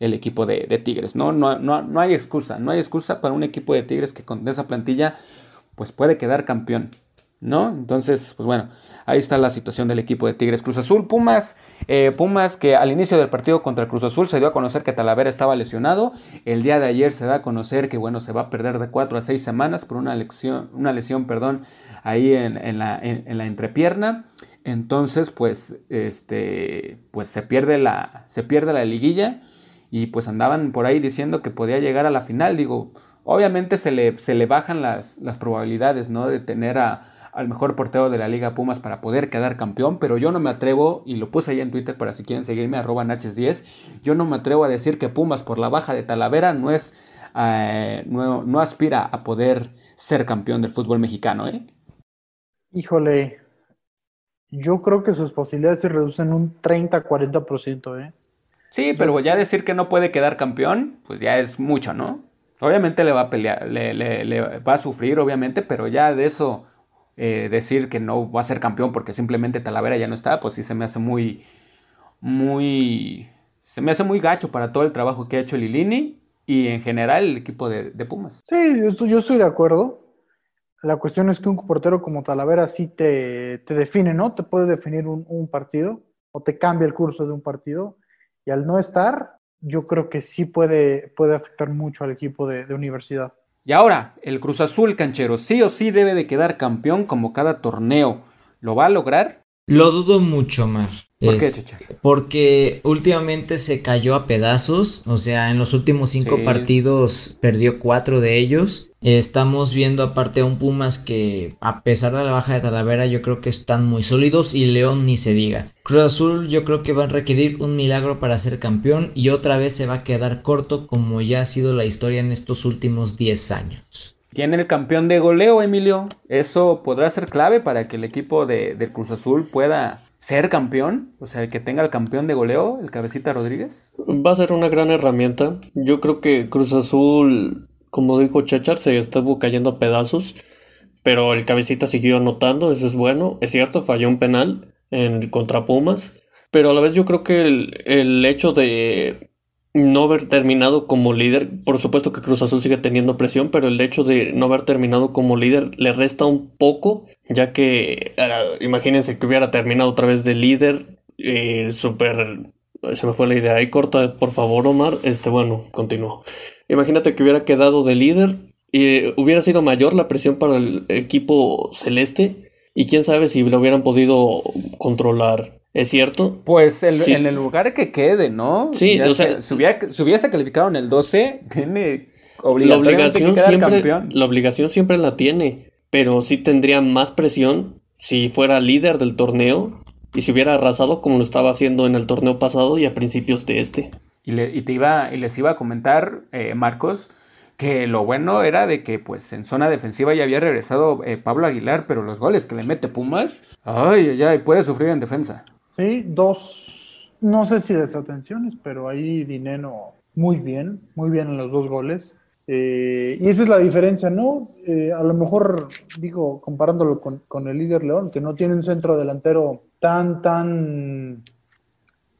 el equipo de, Tigres. ¿no? No, no, no hay excusa. No hay excusa para un equipo de Tigres que con esa plantilla pues puede quedar campeón. ¿No? Entonces, pues bueno, Ahí está la situación del equipo de Tigres Cruz Azul. Pumas, eh, Pumas que al inicio del partido contra el Cruz Azul se dio a conocer que Talavera estaba lesionado. El día de ayer se da a conocer que bueno, se va a perder de 4 a 6 semanas por una lesión, una lesión perdón, ahí en, la, en, la entrepierna. Entonces, pues, este, pues se pierde la, se pierde la liguilla y pues andaban por ahí diciendo que podía llegar a la final. Digo, Obviamente se le, se le bajan las, las probabilidades, ¿no? De tener a, al mejor portero de la Liga Pumas para poder quedar campeón, pero yo no me atrevo, y lo puse ahí en Twitter para si quieren seguirme, arroba Naches10, yo no me atrevo a decir que Pumas por la baja de Talavera no es, eh, no, no, aspira a poder ser campeón del fútbol mexicano, ¿eh? Híjole, yo creo que sus posibilidades se reducen un 30-40%, ¿eh? Sí, pero ya decir que no puede quedar campeón, pues ya es mucho, ¿no? Obviamente le va a pelear, le, le, le va a sufrir, obviamente, pero ya de eso eh, decir que no va a ser campeón porque simplemente Talavera ya no está, pues sí se me hace muy, muy, se me hace muy gacho para todo el trabajo que ha hecho Lilini y en general el equipo de, Pumas. Sí, yo estoy, de acuerdo. La cuestión es que un portero como Talavera sí te, te define, ¿no? Te puede definir un, un, partido o te cambia el curso de un partido y al no estar, yo creo que sí puede, puede afectar mucho al equipo de, de universidad. Y ahora, el Cruz Azul canchero sí o sí debe de quedar campeón como cada torneo. ¿Lo va a lograr? Lo dudo mucho, Mar. ¿Por es, qué, Porque últimamente se cayó a pedazos, o sea, en los últimos cinco sí. partidos perdió cuatro de ellos. Estamos viendo aparte a un Pumas que a pesar de la baja de Talavera yo creo que están muy sólidos y León ni se diga. Cruz Azul yo creo que va a requerir un milagro para ser campeón y otra vez se va a quedar corto como ya ha sido la historia en estos últimos 10 años. Tiene el campeón de goleo, Emilio. Eso podrá ser clave para que el equipo de, de Cruz Azul pueda ser campeón, o sea, el que tenga el campeón de goleo, el cabecita Rodríguez. Va a ser una gran herramienta. Yo creo que Cruz Azul, como dijo Chechar, se estuvo cayendo a pedazos, pero el cabecita siguió anotando, eso es bueno. Es cierto, falló un penal en contra Pumas, pero a la vez yo creo que el, el hecho de no haber terminado como líder, por supuesto que Cruz Azul sigue teniendo presión, pero el hecho de no haber terminado como líder le resta un poco, ya que uh, imagínense que hubiera terminado otra vez de líder, eh, súper... Se me fue la idea. Ahí corta, por favor, Omar. Este, bueno, continúo. Imagínate que hubiera quedado de líder y hubiera sido mayor la presión para el equipo celeste. Y quién sabe si lo hubieran podido controlar. ¿Es cierto? Pues el, sí. en el lugar que quede, ¿no? Sí, ya o sea, si, hubiera, si hubiese calificado en el 12, tiene la obligación siempre, campeón. La obligación siempre la tiene, pero sí tendría más presión si fuera líder del torneo y si hubiera arrasado como lo estaba haciendo en el torneo pasado y a principios de este. Y, le, y te iba, y les iba a comentar, eh, Marcos, que lo bueno era de que pues en zona defensiva ya había regresado eh, Pablo Aguilar, pero los goles que le mete Pumas, ay, ay, ay, puede sufrir en defensa. Sí, dos, no sé si desatenciones, pero ahí Dineno muy bien, muy bien en los dos goles. Eh, y esa es la diferencia, ¿no? Eh, a lo mejor, digo, comparándolo con, con, el líder León, que no tiene un centro delantero tan, tan,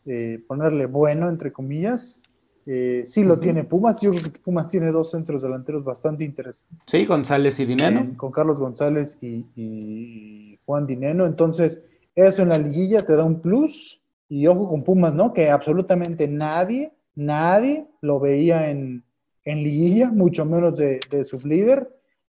eh, ponerle bueno, entre comillas. Eh, sí lo uh -huh. tiene Pumas, yo creo que Pumas tiene dos centros delanteros bastante interesantes. Sí, González y Dineno. Eh, con Carlos González y, y Juan Dineno, entonces eso en la liguilla te da un plus. Y ojo con Pumas, ¿no? Que absolutamente nadie, nadie lo veía en, en liguilla, mucho menos de, de líder.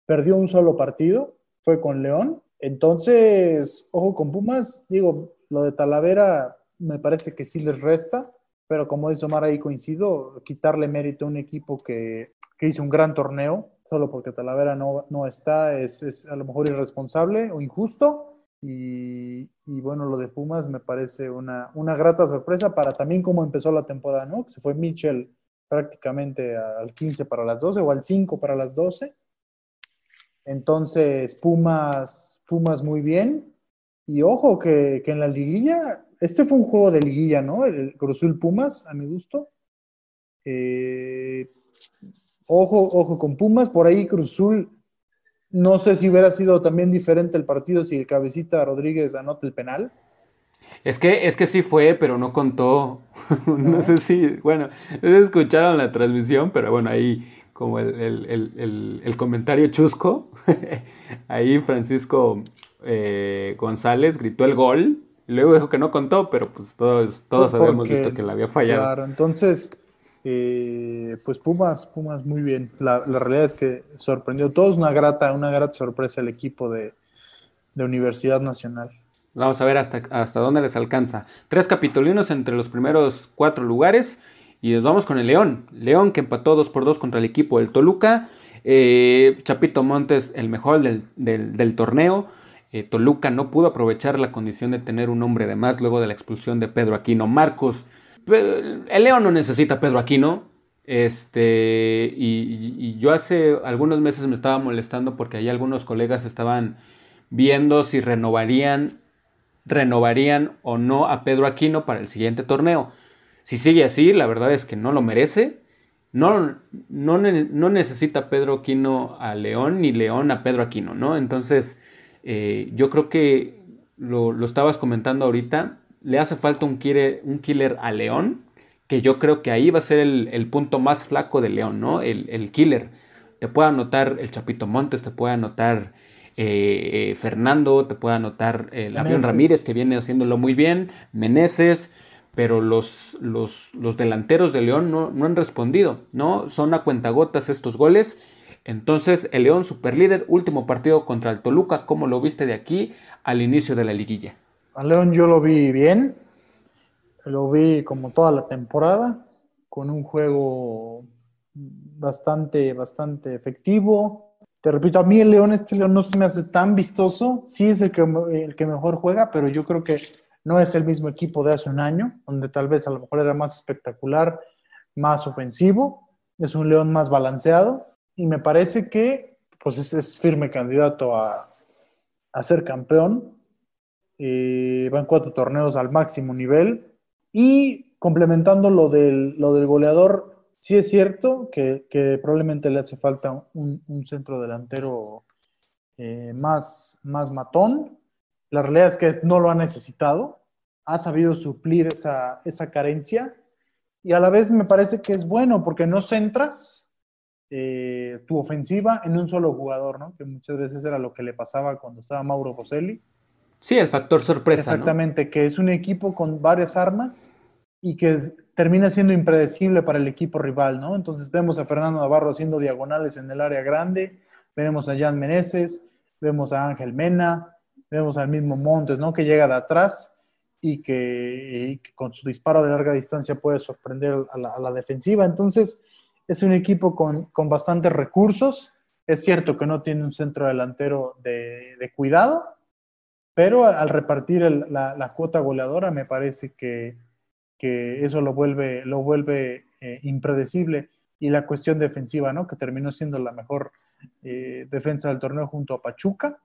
Perdió un solo partido, fue con León. Entonces, ojo con Pumas. Digo, lo de Talavera me parece que sí les resta, pero como dice Omar, ahí coincido, quitarle mérito a un equipo que, que hizo un gran torneo, solo porque Talavera no, no está, es, es a lo mejor irresponsable o injusto. Y, y, bueno, lo de Pumas me parece una, una grata sorpresa para también cómo empezó la temporada, ¿no? Que se fue Mitchell prácticamente al 15 para las 12 o al 5 para las 12. Entonces, Pumas, Pumas muy bien. Y ojo que, que en la liguilla, este fue un juego de liguilla, ¿no? El Cruzul Pumas, a mi gusto. Eh, ojo, ojo con Pumas, por ahí Cruzul no sé si hubiera sido también diferente el partido si el cabecita Rodríguez anota el penal. Es que, es que sí fue, pero no contó. no, no sé si, bueno, escucharon la transmisión, pero bueno, ahí como el, el, el, el comentario chusco, ahí Francisco eh, González gritó el gol, y luego dijo que no contó, pero pues todos, todos pues habíamos visto que la había fallado. Claro, entonces, eh, pues Pumas, Pumas muy bien. La, la, realidad es que sorprendió. Todo es una grata, una grata sorpresa el equipo de, de Universidad Nacional. Vamos a ver hasta, hasta dónde les alcanza. Tres capitolinos entre los primeros cuatro lugares. Y nos vamos con el León. León que empató 2 por 2 contra el equipo del Toluca. Eh, Chapito Montes, el mejor del, torneo. Eh, Toluca no pudo aprovechar la condición de tener un hombre de más luego de la expulsión de Pedro Aquino. Marcos, el León no necesita a Pedro Aquino. Este, y, yo hace algunos meses me estaba molestando porque ahí algunos colegas estaban viendo si renovarían, renovarían o no a Pedro Aquino para el siguiente torneo. Si sigue así, la verdad es que no lo merece. No, no, no necesita Pedro Aquino a León ni León a Pedro Aquino, ¿no? Entonces, eh, yo creo que lo, lo, estabas comentando ahorita, le hace falta un, un killer a León, que yo creo que ahí va a ser el, punto más flaco de León, ¿no? El, killer. Te puede anotar el Chapito Montes, te puede anotar eh, eh, Fernando, te puede anotar el avión Ramírez, que viene haciéndolo muy bien, Meneses, pero los, los, delanteros de León no, han respondido, ¿no? Son a cuentagotas estos goles. Entonces, el León superlíder, último partido contra el Toluca, ¿cómo lo viste de aquí al inicio de la liguilla? A León yo lo vi bien, lo vi como toda la temporada, con un juego bastante, bastante efectivo. Te repito, a mí el León, este León no se me hace tan vistoso, sí es el que, el que mejor juega, pero yo creo que no es el mismo equipo de hace un año, donde tal vez a lo mejor era más espectacular, más ofensivo, es un León más balanceado y me parece que pues es, firme candidato a, ser campeón. Eh, van cuatro torneos al máximo nivel. Y complementando lo del, goleador, sí es cierto que, probablemente le hace falta un, centro delantero eh, más, más matón, la realidad es que no lo ha necesitado, ha sabido suplir esa, carencia y a la vez me parece que es bueno porque no centras eh, tu ofensiva en un solo jugador, ¿no? Que muchas veces era lo que le pasaba cuando estaba Mauro Boselli. Sí, el factor sorpresa. Exactamente, que es un equipo con varias armas y que termina siendo impredecible para el equipo rival, ¿no? Entonces vemos a Fernando Navarro haciendo diagonales en el área grande, vemos a Jan Meneses, vemos a Ángel Mena, Vemos al mismo Montes, ¿no? Que llega de atrás y que, con su disparo de larga distancia puede sorprender a la, defensiva. Entonces, es un equipo con, bastantes recursos. Es cierto que no tiene un centro delantero de, cuidado, pero al repartir la, cuota goleadora me parece que, eso lo vuelve, lo vuelve eh, impredecible. Y la cuestión defensiva, ¿no? Que terminó siendo la mejor eh, defensa del torneo junto a Pachuca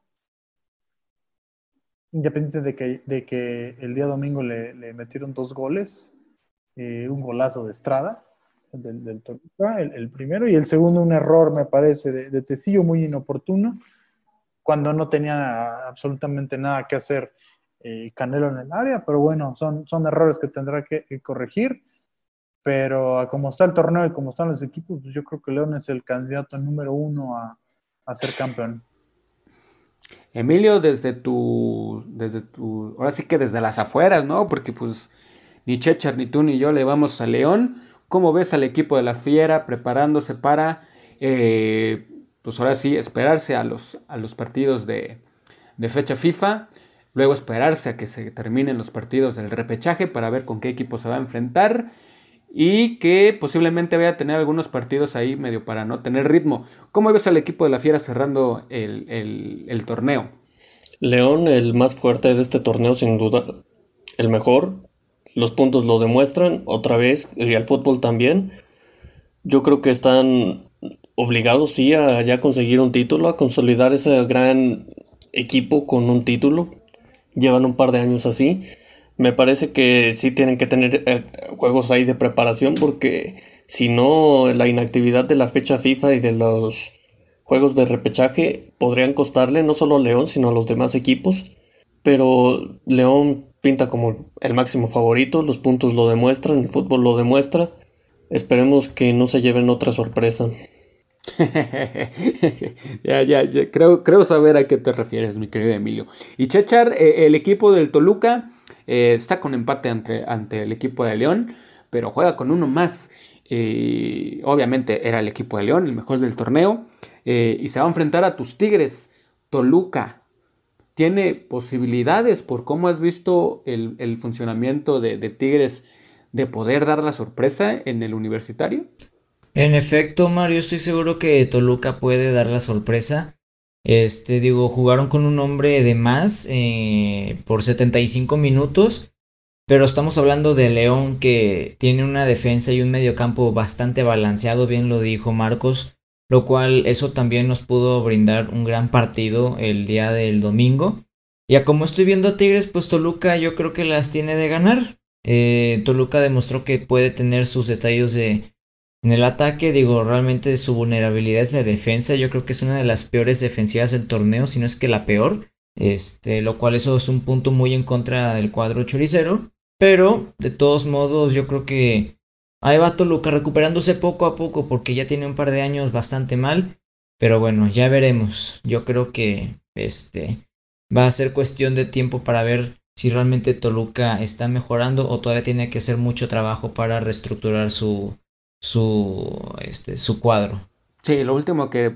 independiente de que, de que el día domingo le, metieron dos goles, eh, un golazo de Estrada, del, del el, primero, y el segundo un error, me parece, de, de Tecillo muy inoportuno, cuando no tenía absolutamente nada que hacer eh, Canelo en el área, pero bueno, son, son errores que tendrá que, corregir. Pero como está el torneo y como están los equipos, pues yo creo que León es el candidato número uno a, a ser campeón. Emilio, desde tu, desde tu, ahora sí que desde las afueras, ¿no? Porque pues ni Chechar, ni tú, ni yo le vamos a León. ¿Cómo ves al equipo de la Fiera preparándose para, eh, pues ahora sí, esperarse a los, a los partidos de, de fecha FIFA? Luego esperarse a que se terminen los partidos del repechaje para ver con qué equipo se va a enfrentar y que posiblemente vaya a tener algunos partidos ahí medio para no tener ritmo. ¿Cómo ves al equipo de la Fiera cerrando el, torneo? León, el más fuerte de este torneo, sin duda, el mejor. Los puntos lo demuestran otra vez, y el fútbol también. Yo creo que están obligados, sí, a ya conseguir un título, a consolidar ese gran equipo con un título. Llevan un par de años así me parece que sí tienen que tener eh, juegos ahí de preparación porque si no la inactividad de la fecha FIFA y de los juegos de repechaje podrían costarle no solo a León sino a los demás equipos. Pero León pinta como el máximo favorito, los puntos lo demuestran, el fútbol lo demuestra. Esperemos que no se lleven otra sorpresa. ya, ya, ya, Creo, creo saber a qué te refieres, mi querido Emilio. Y Chechar, eh, el equipo del Toluca, eh, está con empate ante, ante, el equipo de León, pero juega con uno más. Eh, obviamente era el equipo de León, el mejor del torneo. Eh, y se va a enfrentar a tus Tigres, Toluca. ¿Tiene posibilidades por cómo has visto el, funcionamiento de, Tigres de poder dar la sorpresa en el universitario? En efecto, Mario, estoy seguro que Toluca puede dar la sorpresa. Este, digo, jugaron con un hombre de más eh, por 75 minutos, pero estamos hablando de León que tiene una defensa y un mediocampo bastante balanceado, bien lo dijo Marcos, lo cual eso también nos pudo brindar un gran partido el día del domingo. Ya como estoy viendo a Tigres, pues Toluca yo creo que las tiene de ganar. Eh, Toluca demostró que puede tener sus detalles de, en el ataque. Digo, realmente su vulnerabilidad es de defensa. Yo creo que es una de las peores defensivas del torneo, si no es que la peor. Este, lo cual eso es un punto muy en contra del cuadro choricero. Pero, de todos modos, yo creo que ahí va Toluca recuperándose poco a poco porque ya tiene un par de años bastante mal. Pero bueno, ya veremos. Yo creo que este va a ser cuestión de tiempo para ver si realmente Toluca está mejorando o todavía tiene que hacer mucho trabajo para reestructurar su, su, este, su cuadro. Sí, lo último que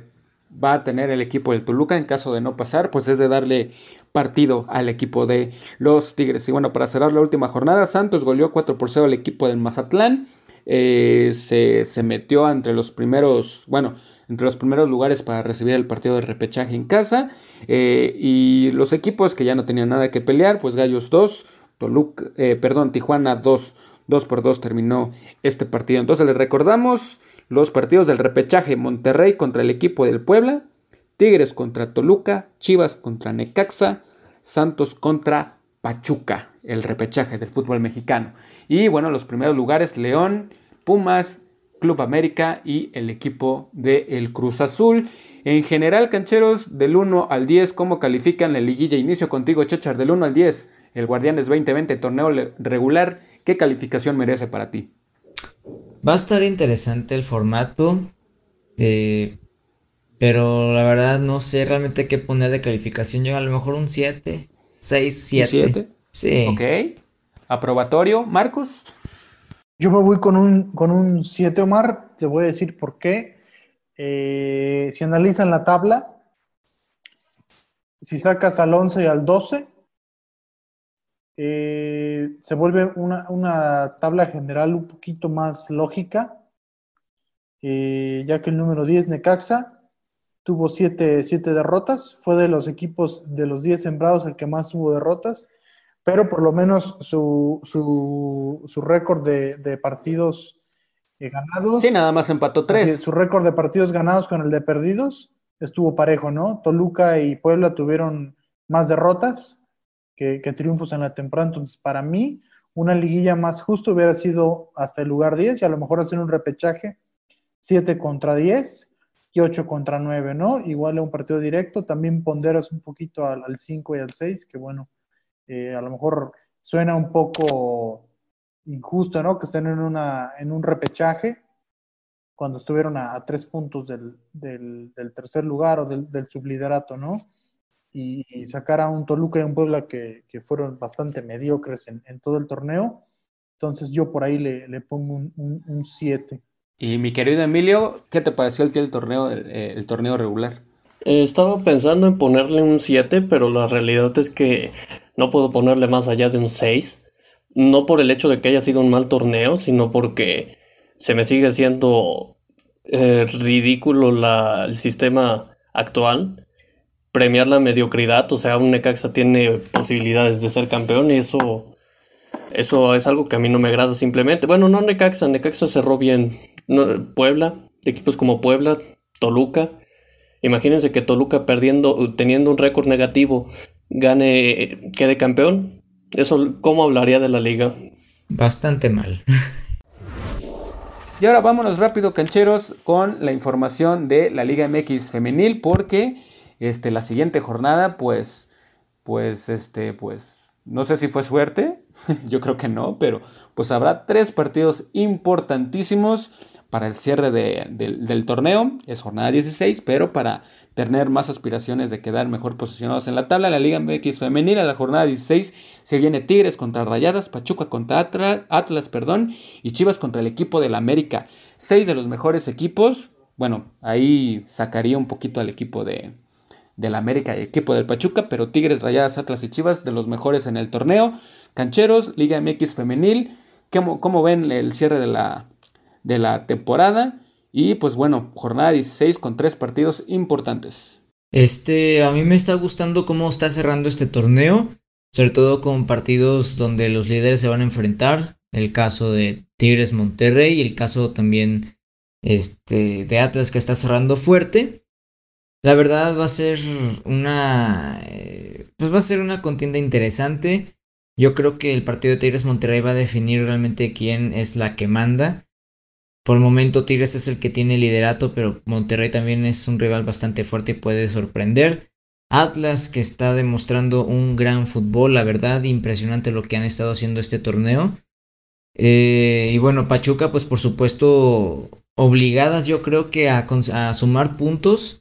va a tener el equipo del Toluca en caso de no pasar, pues es de darle partido al equipo de los Tigres. Y bueno, para cerrar la última jornada, Santos goleó 4 por 0 al equipo del Mazatlán. Eh, se, se, metió entre los primeros, bueno, entre los primeros lugares para recibir el partido de repechaje en casa. Eh, y los equipos que ya no tenían nada que pelear, pues Gallos 2, Toluca, eh, perdón, Tijuana 2, 2 por 2 terminó este partido. Entonces les recordamos los partidos del repechaje: Monterrey contra el equipo del Puebla, Tigres contra Toluca, Chivas contra Necaxa, Santos contra Pachuca, el repechaje del fútbol mexicano. Y bueno, los primeros lugares: León, Pumas, Club América y el equipo de el Cruz Azul. En general, cancheros, del 1 al 10, ¿cómo califican la liguilla? Inicio contigo, Chechar, del 1 al 10. El Guardianes 2020, torneo regular, ¿qué calificación merece para ti? Va a estar interesante el formato, eh, pero la verdad no sé realmente qué poner de calificación. Yo a lo mejor un 7, 6, 7. ¿7? Sí. Ok. Aprobatorio, Marcos. Yo me voy con un, con un 7, Omar. Te voy a decir por qué. Eh, si analizan la tabla, si sacas al 11 y al 12, eh, se vuelve una, tabla general un poquito más lógica, eh, ya que el número 10, Necaxa, tuvo 7 derrotas, fue de los equipos de los 10 sembrados el que más tuvo derrotas, pero por lo menos su, su, récord de, partidos eh, ganados. Sí, nada más empató 3. Su récord de partidos ganados con el de perdidos estuvo parejo, ¿no? Toluca y Puebla tuvieron más derrotas que, triunfos en la temporada. Entonces, para mí, una liguilla más justa hubiera sido hasta el lugar 10 y a lo mejor hacer un repechaje 7 contra 10 y 8 contra 9, ¿no? Igual a un partido directo, también ponderas un poquito al, 5 y al 6, que bueno, eh, a lo mejor suena un poco injusto, ¿no? Que estén en, una, en un repechaje cuando estuvieron a, tres puntos del, del, tercer lugar o del, del subliderato, ¿no? Y, sacar a un Toluca y un Puebla que, fueron bastante mediocres en, todo el torneo. Entonces yo por ahí le, pongo un 7. y mi querido Emilio, ¿qué te pareció el, el torneo, el, torneo regular? Eh, estaba pensando en ponerle un 7, pero la realidad es que no puedo ponerle más allá de un 6. No por el hecho de que haya sido un mal torneo, sino porque se me sigue siendo eh, ridículo la, el sistema actual premiar la mediocridad, o sea, un Necaxa tiene posibilidades de ser campeón y eso, eso es algo que a mí no me agrada simplemente. Bueno, no Necaxa, Necaxa cerró bien. Puebla, equipos como Puebla, Toluca. Imagínense que Toluca perdiendo, teniendo un récord negativo, gane, quede campeón. Eso, ¿cómo hablaría de la liga? Bastante mal. Y ahora vámonos rápido, cancheros, con la información de la Liga MX femenil, porque este, la siguiente jornada, pues, pues, este, pues, no sé si fue suerte, yo creo que no, pero pues habrá tres partidos importantísimos para el cierre del torneo, es jornada 16, pero para tener más aspiraciones de quedar mejor posicionados en la tabla, la Liga MX femenina, la jornada 16 se viene Tigres contra Rayadas, Pachuca contra Atlas, perdón, y Chivas contra el equipo del América. Seis de los mejores equipos, bueno, ahí sacaría un poquito al equipo de, del América y equipo del Pachuca, pero Tigres, Rayadas, Atlas y Chivas de los mejores en el torneo. Cancheros, Liga MX femenil, ¿cómo, ven el cierre de la, de la temporada? Y pues bueno, jornada 16 con tres partidos importantes. Este, a mí me está gustando cómo está cerrando este torneo, sobre todo con partidos donde los líderes se van a enfrentar. El caso de Tigres Monterrey y el caso también este, de Atlas que está cerrando fuerte. La verdad va a ser una, eh, pues va a ser una contienda interesante. Yo creo que el partido de Tigres Monterrey va a definir realmente quién es la que manda. Por el momento Tigres es el que tiene liderato, pero Monterrey también es un rival bastante fuerte y puede sorprender. Atlas que está demostrando un gran fútbol, la verdad, impresionante lo que han estado haciendo este torneo. Eh, y bueno, Pachuca, pues por supuesto, obligadas yo creo que a, sumar puntos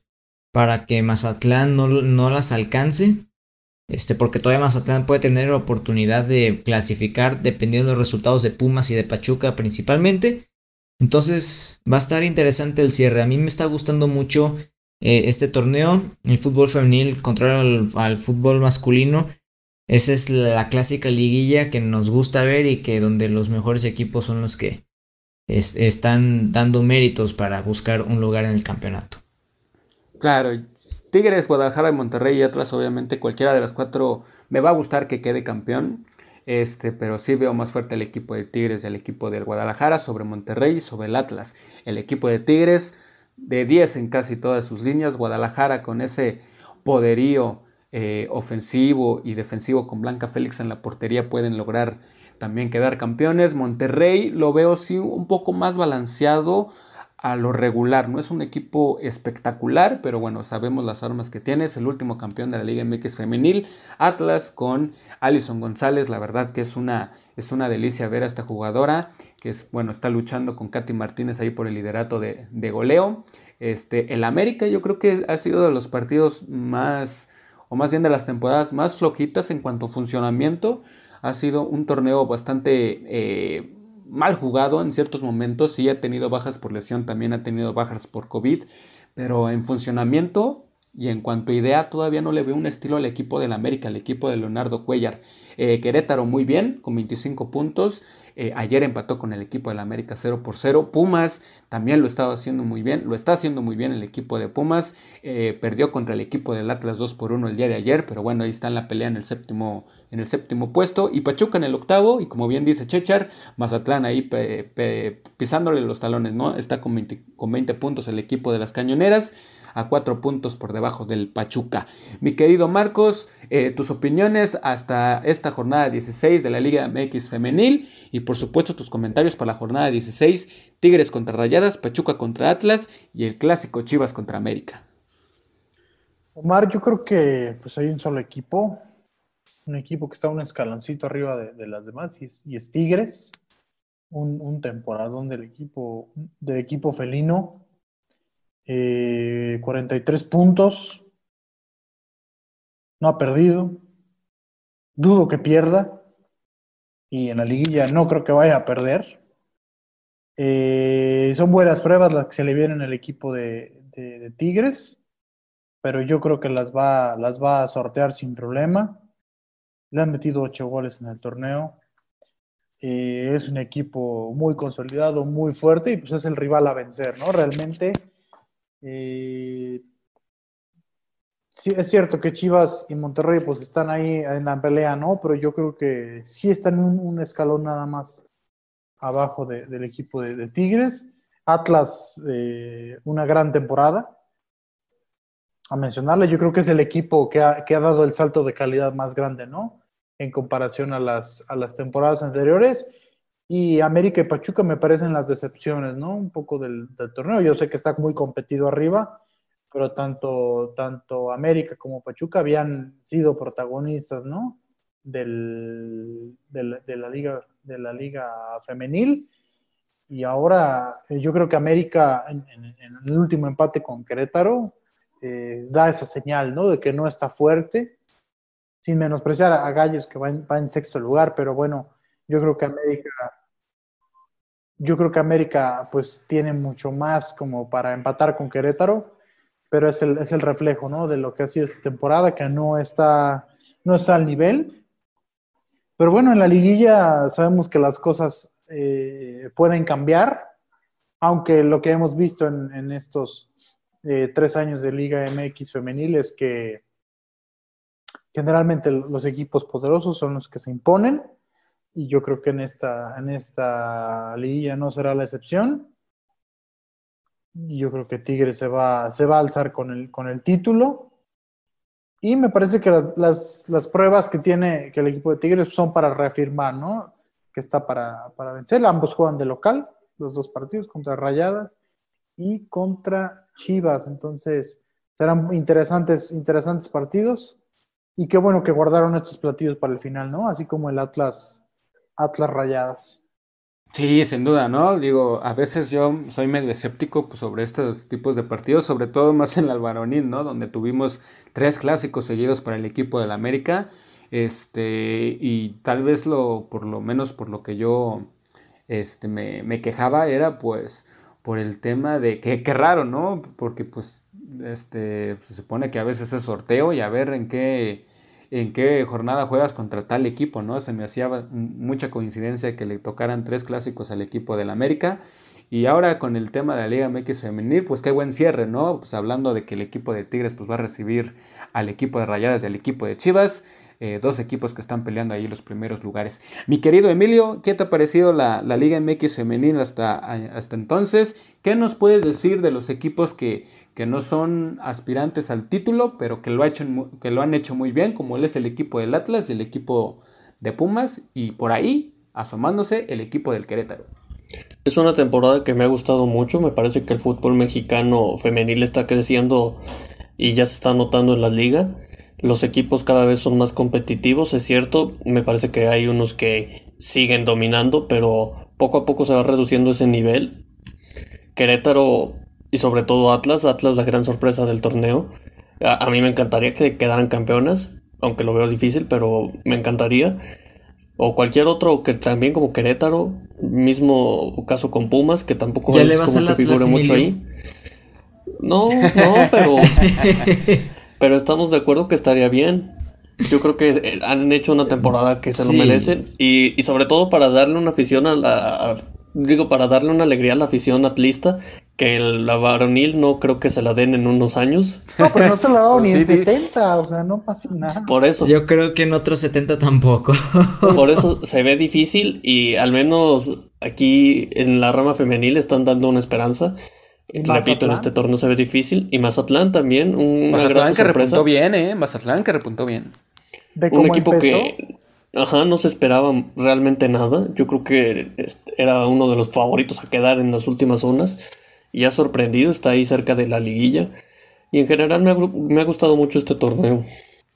para que Mazatlán no, no, las alcance. Este, porque todavía Mazatlán puede tener oportunidad de clasificar dependiendo de los resultados de Pumas y de Pachuca principalmente. Entonces va a estar interesante el cierre. A mí me está gustando mucho eh, este torneo. El fútbol femenil contra al, fútbol masculino. Esa es la clásica liguilla que nos gusta ver y que donde los mejores equipos son los que están dando méritos para buscar un lugar en el campeonato. Claro, Tigres, Guadalajara y Monterrey y otras, obviamente cualquiera de las cuatro me va a gustar que quede campeón. Este, pero sí veo más fuerte el equipo de Tigres y el equipo del Guadalajara sobre Monterrey y sobre el Atlas. El equipo de Tigres de 10 en casi todas sus líneas. Guadalajara con ese poderío eh, ofensivo y defensivo con Blanca Félix en la portería pueden lograr también quedar campeones. Monterrey lo veo sí un poco más balanceado a lo regular. No es un equipo espectacular, pero bueno, sabemos las armas que tiene. Es el último campeón de la Liga MX femenil. Atlas con Alison González. La verdad que es una, es una delicia ver a esta jugadora. Que es, bueno, está luchando con Katy Martínez ahí por el liderato de, de goleo. Este, el América yo creo que ha sido de los partidos más, o más bien de las temporadas más flojitas en cuanto a funcionamiento. Ha sido un torneo bastante... Eh, mal jugado en ciertos momentos, sí ha tenido bajas por lesión, también ha tenido bajas por COVID, pero en funcionamiento y en cuanto a idea, todavía no le veo un estilo al equipo del América, al equipo de Leonardo Cuellar. Eh, Querétaro muy bien, con 25 puntos. Eh, ayer empató con el equipo del América 0 por 0. Pumas también lo estaba haciendo muy bien, lo está haciendo muy bien el equipo de Pumas. Eh, perdió contra el equipo del Atlas 2 por 1 el día de ayer, pero bueno, ahí está en la pelea en el séptimo, en el séptimo puesto. Y Pachuca en el octavo, y como bien dice Chechar, Mazatlán ahí pisándole los talones, ¿no? Está con con 20 puntos el equipo de las Cañoneras a cuatro puntos por debajo del Pachuca. Mi querido Marcos, eh, tus opiniones hasta esta jornada 16 de la Liga MX femenil y por supuesto tus comentarios para la jornada 16, Tigres contra Rayadas, Pachuca contra Atlas y el clásico Chivas contra América. Omar, yo creo que pues hay un solo equipo, un equipo que está un escaloncito arriba de, las demás y es, Tigres, un, un temporadón del equipo, del equipo felino 43 eh, puntos. No ha perdido. Dudo que pierda. Y en la liguilla no creo que vaya a perder. Eh, son buenas pruebas las que se le vienen al equipo de, Tigres, pero yo creo que las va, las va a sortear sin problema. Le han metido ocho goles en el torneo. Eh, es un equipo muy consolidado, muy fuerte y pues es el rival a vencer, ¿no? Realmente eh, sí, es cierto que Chivas y Monterrey pues están ahí en la pelea, ¿no? Pero yo creo que sí están un, un escalón nada más abajo del equipo de, Tigres. Atlas, eh, una gran temporada. A mencionarle, yo creo que es el equipo que ha, que ha, dado el salto de calidad más grande, ¿no? En comparación a las, a las temporadas anteriores. Y América y Pachuca me parecen las decepciones, ¿no? Un poco del, torneo. Yo sé que está muy competido arriba, pero tanto, tanto América como Pachuca habían sido protagonistas, ¿no? Del, de, la, liga, de la liga femenil. Y ahora eh, yo creo que América, en, el último empate con Querétaro, eh, da esa señal, ¿no? De que no está fuerte, sin menospreciar a Gallos, que va en sexto lugar, pero bueno, yo creo que América yo creo que América pues tiene mucho más como para empatar con Querétaro, pero es el, es el reflejo, ¿no? De lo que ha sido esta temporada, que no está, no está al nivel. Pero bueno, en la liguilla sabemos que las cosas eh, pueden cambiar Aunque lo que hemos visto en, estos eh, tres años de Liga MX femenil es que generalmente los equipos poderosos son los que se imponen y yo creo que en esta, en esta liguilla no será la excepción. Yo creo que Tigre se va, se va a alzar con el, con el título. Y me parece que las, las, pruebas que tiene que el equipo de Tigres son para reafirmar, ¿no? Que está para, para vencer. Ambos juegan de local, los dos partidos, contra Rayadas y contra Chivas. Entonces, serán interesantes, interesantes partidos. Y qué bueno que guardaron estos platillos para el final, ¿no? Así como el Atlas, Atlas Rayadas. Sí, sin duda, ¿no? Digo, a veces yo soy medio escéptico pues, sobre estos tipos de partidos, sobre todo más en el Albaronil, ¿no? Donde tuvimos tres clásicos seguidos para el equipo del América. Este, y tal vez lo, por lo menos por lo que yo este, me, me quejaba, era pues por el tema de que qué raro, ¿no? Porque pues este, se supone que a veces es sorteo y a ver en qué en qué jornada juegas contra tal equipo, ¿no? Se me hacía mucha coincidencia que le tocaran tres clásicos al equipo del América. Y ahora con el tema de la Liga MX femenil, pues qué buen cierre, ¿no? Pues hablando de que el equipo de Tigres pues va a recibir al equipo de Rayadas y al equipo de Chivas. Eh, dos equipos que están peleando ahí los primeros lugares. Mi querido Emilio, ¿qué te ha parecido la, Liga MX femenina hasta, hasta entonces? ¿Qué nos puedes decir de los equipos que, que no son aspirantes al título, pero que lo, han hecho muy bien, como es el equipo del Atlas el equipo de Pumas, y por ahí asomándose el equipo del Querétaro? Es una temporada que me ha gustado mucho, me parece que el fútbol mexicano femenil está creciendo y ya se está notando en la liga. Los equipos cada vez son más competitivos, es cierto. Me parece que hay unos que siguen dominando, pero poco a poco se va reduciendo ese nivel. Querétaro y sobre todo Atlas, Atlas la gran sorpresa del torneo. A, mí me encantaría que quedaran campeonas, aunque lo veo difícil, pero me encantaría. O cualquier otro que también como Querétaro, mismo caso con Pumas, que tampoco es como que figure mucho ahí. No, no, pero Pero estamos de acuerdo que estaría bien. Yo creo que eh, han hecho una temporada que se lo merecen. Y, y, sobre todo para darle una afición a la. Digo, para darle una alegría a la afición atlista. Que la varonil no creo que se la den en unos años. No, pero no se la ha dado ni en 70, o sea, no pasa nada. Por eso. Yo creo que en otros 70 tampoco. Por eso se ve difícil y al menos aquí en la rama femenil están dando una esperanza. Repito, en este torneo se ve difícil. Y Mazatlán también, un Mazatlán que repuntó bien, ¿eh? Mazatlán que repuntó bien. un equipo que, ajá, no se esperaba realmente nada. Yo creo que era uno de los favoritos a quedar en las últimas zonas. Y ha sorprendido, está ahí cerca de la liguilla. Y en general me ha, me ha gustado mucho este torneo.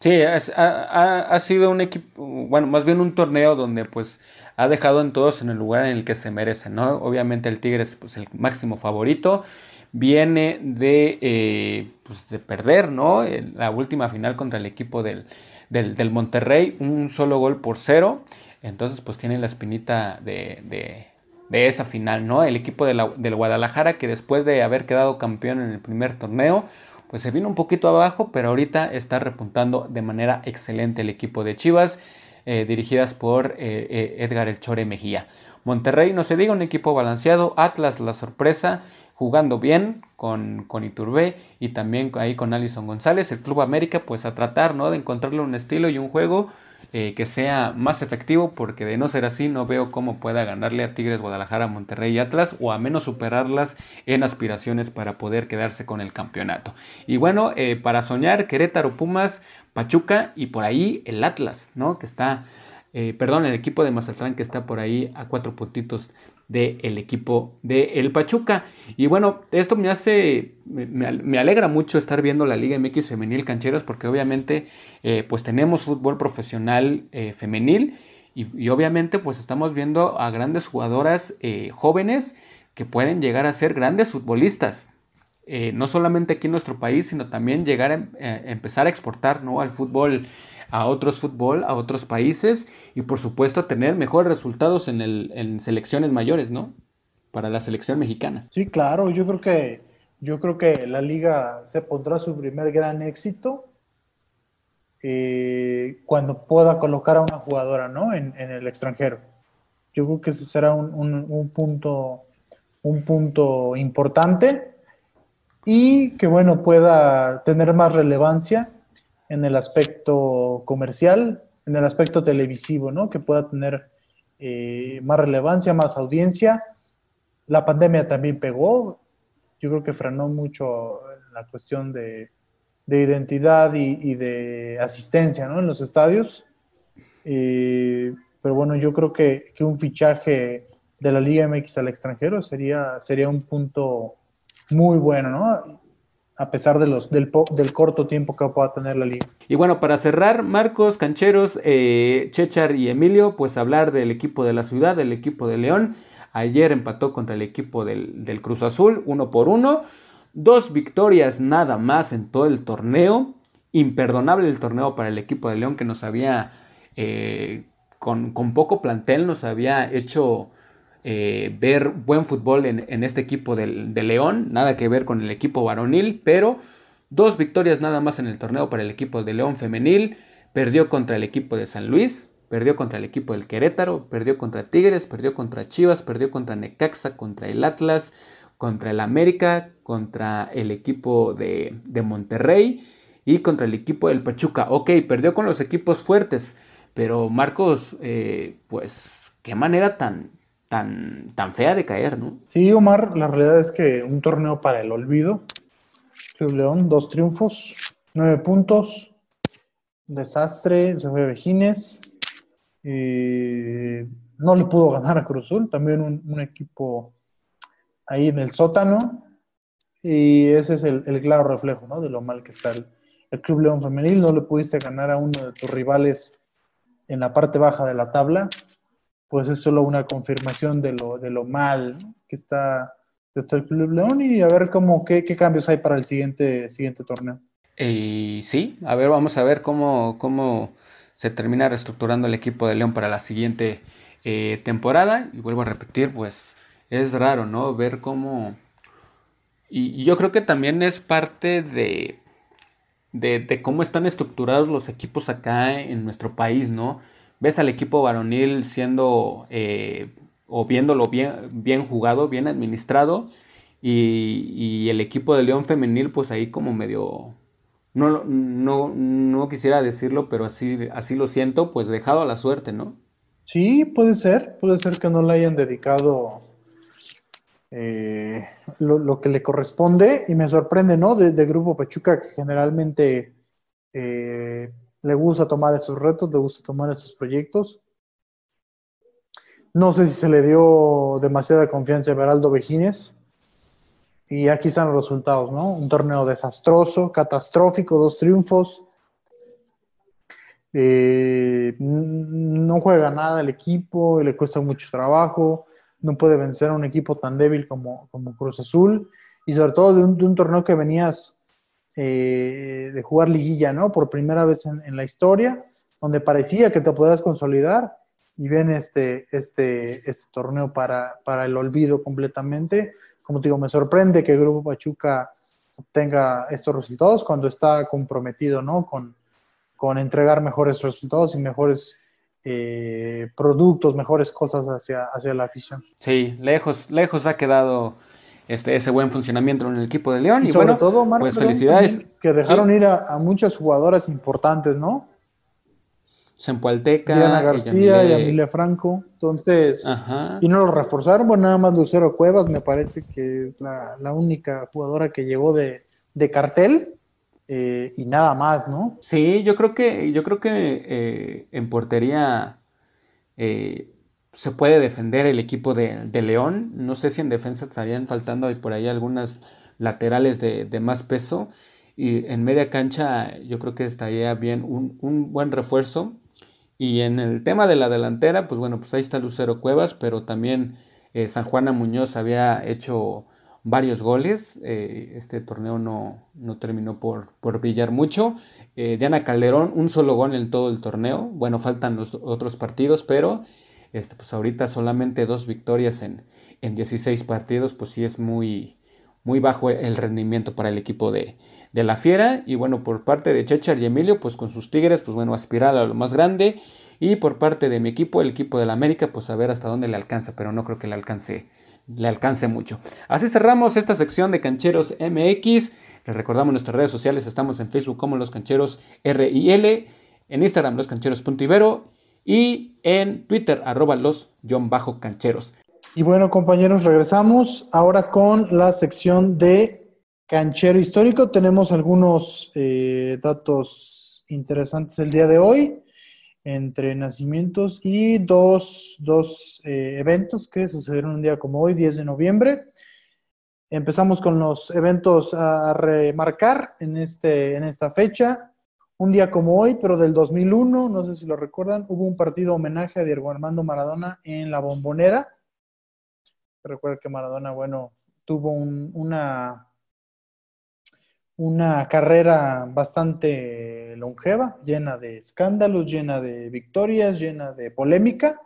Sí, ha, ha, sido un equipo, bueno, más bien un torneo donde pues ha dejado en todos en el lugar en el que se merecen, ¿no? Obviamente el Tigre es pues, el máximo favorito, viene de, eh, pues, de perder, ¿no? la última final contra el equipo del, del, Monterrey, un solo gol por cero, entonces pues tiene la espinita de, de, de esa final, ¿no? El equipo de la, del Guadalajara que después de haber quedado campeón en el primer torneo, pues se vino un poquito abajo, pero ahorita está repuntando de manera excelente el equipo de Chivas. Eh, dirigidas por eh, eh, Edgar El Chore Mejía. Monterrey, no se diga, un equipo balanceado. Atlas, la sorpresa, jugando bien con, con y también ahí con Alison González. El Club América, pues a tratar ¿no? de encontrarle un estilo y un juego que sea más efectivo, porque de no ser así, no veo cómo pueda ganarle a Tigres, Guadalajara, Monterrey y Atlas, o a menos superarlas en aspiraciones para poder quedarse con el campeonato. Y bueno, para soñar, Querétaro Pumas, Pachuca y por ahí el Atlas, ¿no? Que está, eh, perdón, el equipo de Mazatlán que está por ahí a cuatro puntitos del equipo de el Pachuca. Y bueno, esto me hace, me, alegra mucho estar viendo la Liga MX femenil cancheros porque obviamente eh, pues tenemos fútbol profesional eh, femenil y, obviamente pues estamos viendo a grandes jugadoras jóvenes que pueden llegar a ser grandes futbolistas. Eh, no solamente aquí en nuestro país, sino también llegar a, eh, empezar a exportar ¿no? al fútbol, a otros fútbol, a otros países y por supuesto tener mejores resultados en, el, en selecciones mayores, ¿no? Para la selección mexicana. Sí, claro, yo creo que yo creo que la liga se pondrá su primer gran éxito eh, cuando pueda colocar a una jugadora ¿no? en, el extranjero. Yo creo que ese será un, un punto un punto importante y que bueno pueda tener más relevancia en el aspecto comercial, en el aspecto televisivo, ¿no? Que pueda tener eh, más relevancia, más audiencia. La pandemia también pegó, yo creo que frenó mucho la cuestión de, identidad y, de asistencia ¿no? en los estadios. Eh, pero bueno, yo creo que, un fichaje de la Liga MX al extranjero sería, sería un punto muy bueno, ¿no? A pesar de los, del, del corto tiempo que pueda tener la liga. Y bueno, para cerrar, Marcos, Cancheros, eh, Chechar y Emilio, pues hablar del equipo de la ciudad, del equipo de León. Ayer empató contra el equipo del, del Cruz Azul, uno por uno. Dos victorias nada más en todo el torneo. Imperdonable el torneo para el equipo de León que nos había eh, con, poco plantel nos había hecho eh, ver buen fútbol en, este equipo del, de León, nada que ver con el equipo varonil, pero dos victorias nada más en el torneo para el equipo de León femenil, perdió contra el equipo de San Luis, perdió contra el equipo del Querétaro, perdió contra Tigres, perdió contra Chivas, perdió contra Necaxa, contra el Atlas, contra el América, contra el equipo de, Monterrey y contra el equipo del Pachuca. Ok, perdió con los equipos fuertes, pero Marcos, eh, pues, qué manera tan, tan, fea de caer, ¿no? Sí, Omar, la realidad es que un torneo para el olvido. Club León, dos triunfos, nueve puntos, desastre, se fue Vejines. no le pudo ganar a Cruzul, también un, equipo ahí en el sótano. Y ese es el, claro reflejo ¿no? de lo mal que está el Club León Femenil. No le pudiste ganar a uno de tus rivales en la parte baja de la tabla, pues es solo una confirmación de lo, de lo mal que está, el Club León y a ver cómo, qué, cambios hay para el siguiente, siguiente torneo. Y sí, a ver, vamos a ver cómo, cómo se termina reestructurando el equipo de León para la siguiente eh, temporada. Y vuelvo a repetir, pues es raro, ¿no? Ver cómo... y yo creo que también es parte de, de, cómo están estructurados los equipos acá en nuestro país, ¿no? Ves al equipo varonil siendo eh, o viéndolo bien, bien jugado, bien administrado, y, el equipo de León femenil, pues ahí como medio, no, no, no quisiera decirlo, pero así, así lo siento, pues dejado a la suerte, ¿no? Sí, puede ser, puede ser que no le hayan dedicado eh, lo, que le corresponde y me sorprende, ¿no? De, Grupo Pachuca que generalmente eh, le gusta tomar esos retos, le gusta tomar esos proyectos. No sé si se le dio demasiada confianza a Beraldo Vejines. Y aquí están los resultados, ¿no? Un torneo desastroso, catastrófico, dos triunfos. Eh, no juega nada el equipo, le cuesta mucho trabajo no puede vencer a un equipo tan débil como, como Cruz Azul y sobre todo de un, torneo que venías eh, de jugar liguilla, ¿no? Por primera vez en, la historia, donde parecía que te podías consolidar y ven este, este, este torneo para, para el olvido completamente. Como te digo, me sorprende que el Grupo Pachuca obtenga estos resultados cuando está comprometido, ¿no? Con, con entregar mejores resultados y mejores eh, productos, mejores cosas hacia, hacia la afición. Sí, lejos, lejos ha quedado este, ese buen funcionamiento en el equipo de León. Y, sobre bueno, todo, pues felicidades. Que dejaron ir a, muchas jugadoras importantes, ¿no? Sempualteca, Diana García y Emilia Franco. Entonces, y no lo reforzaron, bueno, nada más Lucero Cuevas, me parece que es la, la única jugadora que llegó de, de cartel. Eh, y nada más, ¿no? Sí, yo creo que, yo creo que eh, en portería eh, se puede defender el equipo de, León. No sé si en defensa estarían faltando por ahí algunas laterales de, más peso. Y en media cancha yo creo que estaría bien un, un, buen refuerzo. Y en el tema de la delantera, pues bueno, pues ahí está Lucero Cuevas, pero también San Juana Muñoz había hecho varios goles. Eh, este torneo no, no terminó por, por, brillar mucho. Eh, Diana Calderón, un solo gol en todo el torneo. Bueno, faltan los otros partidos, pero este, pues ahorita solamente dos victorias en, en 16 partidos, pues sí es muy, muy bajo el rendimiento para el equipo de, de la Fiera. Y bueno, por parte de Chechar y Emilio, pues con sus Tigres, pues bueno, aspirar a lo más grande. Y por parte de mi equipo, el equipo de la América, pues a ver hasta dónde le alcanza, pero no creo que le alcance le alcance mucho. Así cerramos esta sección de Cancheros MX. Les recordamos nuestras redes sociales, estamos en Facebook como Los Cancheros RIL, en Instagram Los Cancheros.ibero y en Twitter arroba los-cancheros. Y bueno compañeros, regresamos ahora con la sección de Canchero Histórico. Tenemos algunos eh, datos interesantes el día de hoy entre nacimientos y dos, dos eh, eventos que sucedieron un día como hoy, 10 de noviembre. Empezamos con los eventos a remarcar en, este, en esta fecha. Un día como hoy, pero del 2001, no sé si lo recuerdan, hubo un partido homenaje a Diego Armando Maradona en la Bombonera. Recuerda que Maradona, bueno, tuvo una, una carrera bastante longeva, llena de escándalos, llena de victorias, llena de polémica.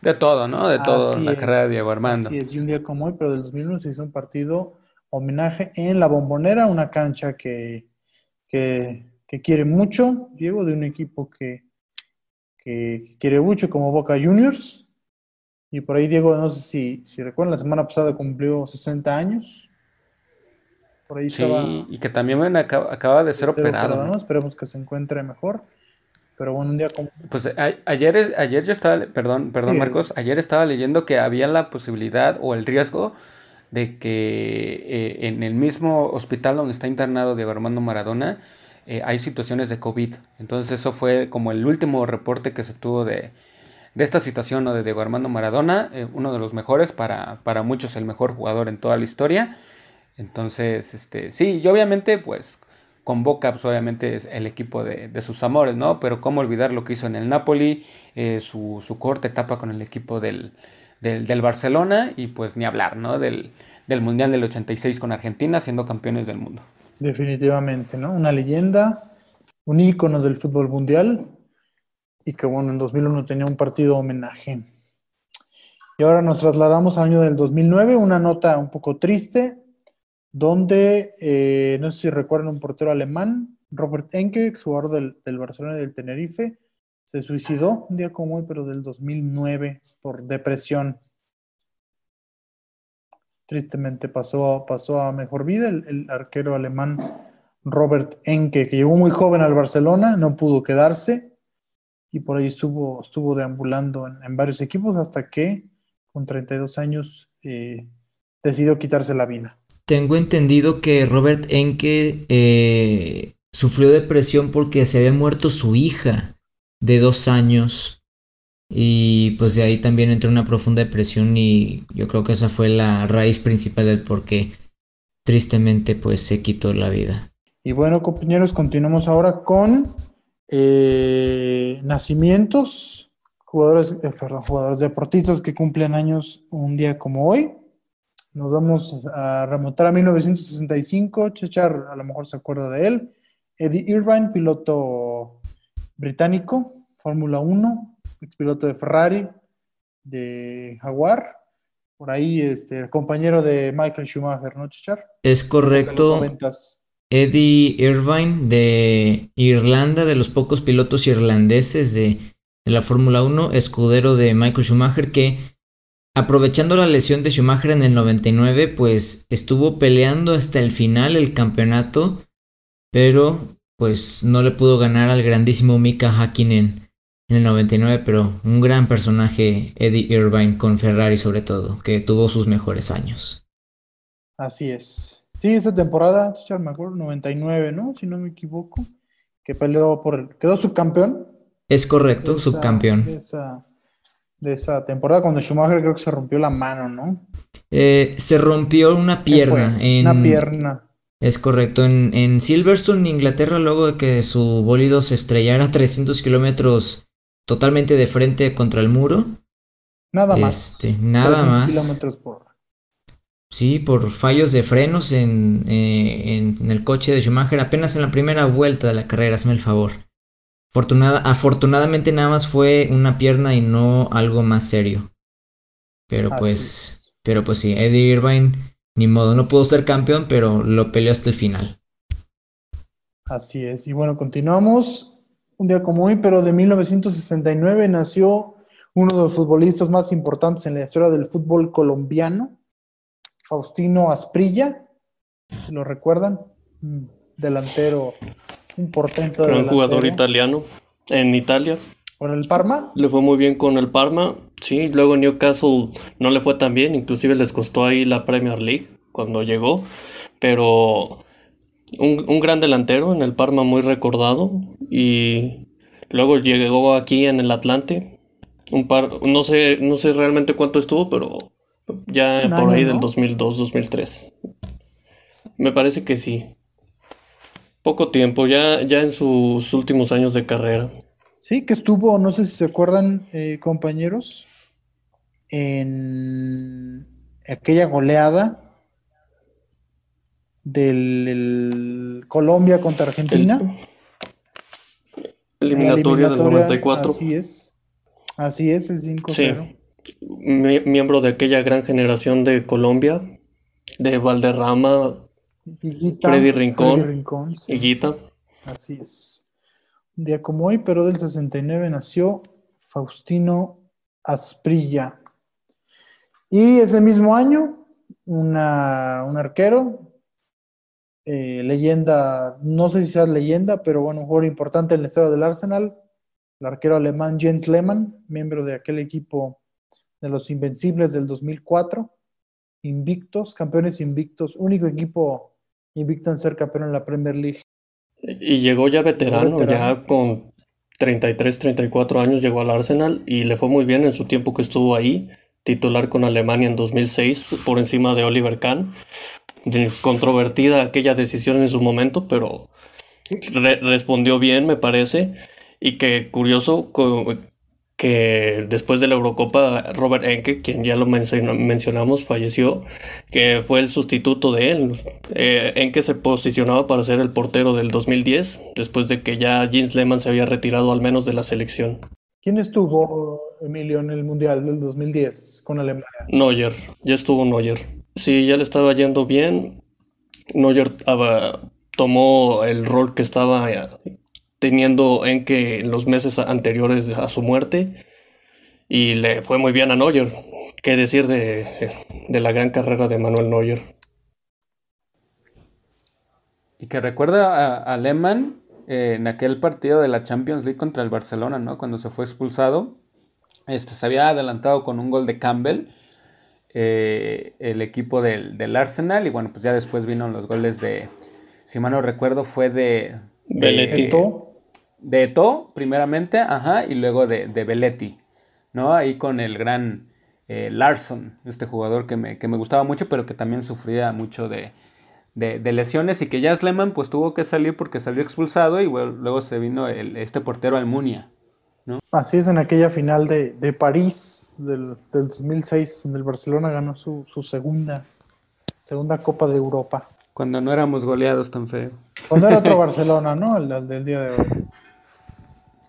De todo, ¿no? De todo, la carrera de Diego Armando. Así es, y un día como hoy, pero del 2001 se hizo un partido homenaje en La Bombonera, una cancha que, que, quiere mucho, Diego, de un equipo que, que, quiere mucho como Boca Juniors. Y por ahí Diego, no sé si, si recuerdan, la semana pasada cumplió 60 años sí, y que también acaba, de ser, operado. Esperemos que se encuentre mejor. Pero bueno, un día como... Pues ayer, ayer yo estaba, perdón, perdón Marcos, ayer estaba leyendo que había la posibilidad o el riesgo de que eh, en el mismo hospital donde está internado Diego Armando Maradona eh, hay situaciones de COVID. Entonces eso fue como el último reporte que se tuvo de, esta situación de Diego Armando Maradona, eh, uno de los mejores, para, para muchos el mejor jugador en toda la historia. Entonces, este, sí, y obviamente, pues, convoca, pues, obviamente, el equipo de, sus amores, ¿no? Pero cómo olvidar lo que hizo en el Napoli, eh, su, su, corta etapa con el equipo del, del, Barcelona y pues ni hablar, ¿no? Del, del Mundial del 86 con Argentina, siendo campeones del mundo. Definitivamente, ¿no? Una leyenda, un ícono del fútbol mundial y que, bueno, en 2001 tenía un partido homenaje. Y ahora nos trasladamos al año del 2009, una nota un poco triste, donde, eh, no sé si recuerdan un portero alemán, Robert Enke, jugador del, del, Barcelona y del Tenerife, se suicidó un día como hoy, pero del 2009, por depresión. Tristemente pasó, pasó a mejor vida el, arquero alemán Robert Enke, que llegó muy joven al Barcelona, no pudo quedarse y por ahí estuvo, estuvo deambulando en, varios equipos hasta que con 32 años eh, decidió quitarse la vida. Tengo entendido que Robert Enke eh, sufrió depresión porque se había muerto su hija de dos años. Y pues de ahí también entró una profunda depresión y yo creo que esa fue la raíz principal del por qué tristemente pues se quitó la vida. Y bueno compañeros, continuamos ahora con eh, nacimientos, jugadores, eh, jugadores deportistas que cumplen años un día como hoy. Nos vamos a remontar a 1965. Chechar a lo mejor se acuerda de él. Eddie Irvine, piloto británico, Fórmula 1, piloto de Ferrari, de Jaguar. Por ahí, este, compañero de Michael Schumacher, ¿no, Chechar? Es correcto. Eddie Irvine de Irlanda, de los pocos pilotos irlandeses de, de la Fórmula 1, escudero de Michael Schumacher, que Aprovechando la lesión de Schumacher en el 99, pues estuvo peleando hasta el final el campeonato, pero pues no le pudo ganar al grandísimo Mika Hakkinen en el 99, pero un gran personaje Eddie Irvine con Ferrari sobre todo, que tuvo sus mejores años. Así es. Sí, esa temporada, me acuerdo, 99, ¿no? Si no me equivoco, que peleó por el... quedó subcampeón. Es correcto, subcampeón de esa temporada cuando Schumacher creo que se rompió la mano, ¿no? Eh, se rompió una pierna. una pierna. Es correcto. En, Silverstone, Inglaterra, luego de que su bólido se estrellara a 300 kilómetros totalmente de frente contra el muro. Nada más. Este, nada más. kilómetros por... Sí, por fallos de frenos en, eh, en el coche de Schumacher apenas en la primera vuelta de la carrera, hazme el favor afortunadamente nada más fue una pierna y no algo más serio. Pero pues, pero pues sí, Eddie Irvine, ni modo, no pudo ser campeón, pero lo peleó hasta el final. Así es. Y bueno, continuamos. Un día como hoy, pero de 1969 nació uno de los futbolistas más importantes en la historia del fútbol colombiano, Faustino Asprilla, lo recuerdan, delantero, un portento. Gran jugador italiano en Italia. ¿Con el Parma? Le fue muy bien con el Parma, sí. Luego Newcastle no le fue tan bien, inclusive les costó ahí la Premier League cuando llegó. Pero un, gran delantero en el Parma muy recordado. Y luego llegó aquí en el Atlante. Un par, no sé, no sé realmente cuánto estuvo, pero ya por ahí del 2002, 2003. Me parece que sí. Poco tiempo, ya, ya en sus últimos años de carrera. Sí, que estuvo, no sé si se acuerdan, eh, compañeros, en aquella goleada del Colombia contra Argentina. eliminatoria, del 94. Así es. Así es, el 5-0. miembro de aquella gran generación de Colombia, de Valderrama, Freddy Rincón, Freddy Así es. Un día como hoy, pero del 69 nació Faustino Asprilla. Y ese mismo año, una, un arquero, eh, leyenda, no sé si sea leyenda, pero bueno, un jugador importante en la historia del Arsenal, el arquero alemán Jens Lehmann, miembro de aquel equipo de los Invencibles del 2004, invictos, campeones invictos, único equipo invicto en ser campeón en la Premier League. Y llegó ya veterano, ya con 33, 34 años llegó al Arsenal y le fue muy bien en su tiempo que estuvo ahí, titular con Alemania en 2006 por encima de Oliver Kahn controvertida aquella decisión en su momento, pero respondió bien, me parece. Y que curioso que después de la Eurocopa, Robert Enke, quien ya lo mencionamos, falleció, que fue el sustituto de él. Eh, Enke se posicionaba para ser el portero del 2010, después de que ya Jens Lehmann se había retirado al menos de la selección. ¿Quién estuvo, Emilio, en el Mundial del 2010 con Alemania? Neuer, ya estuvo Neuer. Sí, ya le estaba yendo bien. Neuer tomó el rol que estaba teniendo en que en los meses anteriores a su muerte y le fue muy bien a Neuer. ¿Qué decir de, la gran carrera de Manuel Neuer? Y que recuerda a, Lehmann eh, en aquel partido de la Champions League contra el Barcelona, ¿no? Cuando se fue expulsado. Este, se había adelantado con un gol de Campbell eh, el equipo del, Arsenal. Y bueno, pues ya después vino los goles de, si mal no recuerdo, fue de... Belletti. De Eto, primeramente, ajá, y luego de, de Belletti, ¿no? Ahí con el gran eh, Larson, este jugador que me, gustaba mucho, pero que también sufría mucho de, lesiones y que ya Sleman pues tuvo que salir porque salió expulsado y luego se vino el, este portero Almunia, ¿no? Así es, en aquella final de, de París, del, 2006, donde el Barcelona ganó su, segunda, segunda Copa de Europa. Cuando no éramos goleados tan feo. Cuando era otro Barcelona, ¿no? El, del día de hoy.